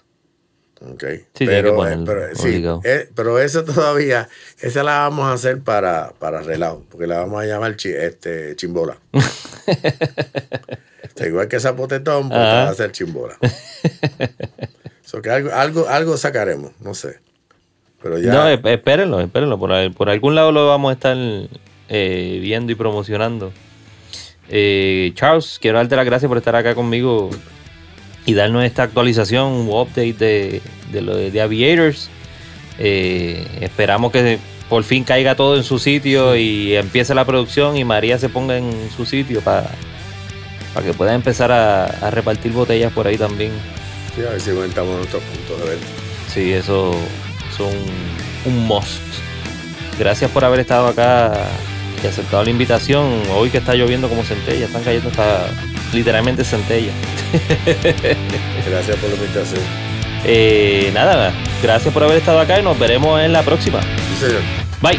Ok. tiene pero, que eh, pero, sí, eh, pero eso todavía, esa la vamos a hacer para, para relajo, porque la vamos a llamar chi- este, chimbola. Está igual que zapotetón, pues va a ser chimbola. So que algo, algo, algo sacaremos, no sé. Pero ya. No, espérenlo, espérenlo. Por, por algún lado lo vamos a estar eh, viendo y promocionando. Eh, Charles, quiero darte las gracias por estar acá conmigo y darnos esta actualización, un update de, de lo de, de Aviators. Eh, esperamos que por fin caiga todo en su sitio y empiece la producción y María se ponga en su sitio para que pueda empezar a, a repartir botellas por ahí también. Sí, a ver si aumentamos nuestros puntos de venta. Sí, eso un must. Gracias por haber estado acá y aceptado la invitación. Hoy que está lloviendo como centella, están cayendo hasta literalmente centella. Gracias por la invitación. Eh, nada, gracias por haber estado acá y nos veremos en la próxima. Sí, señor. Bye.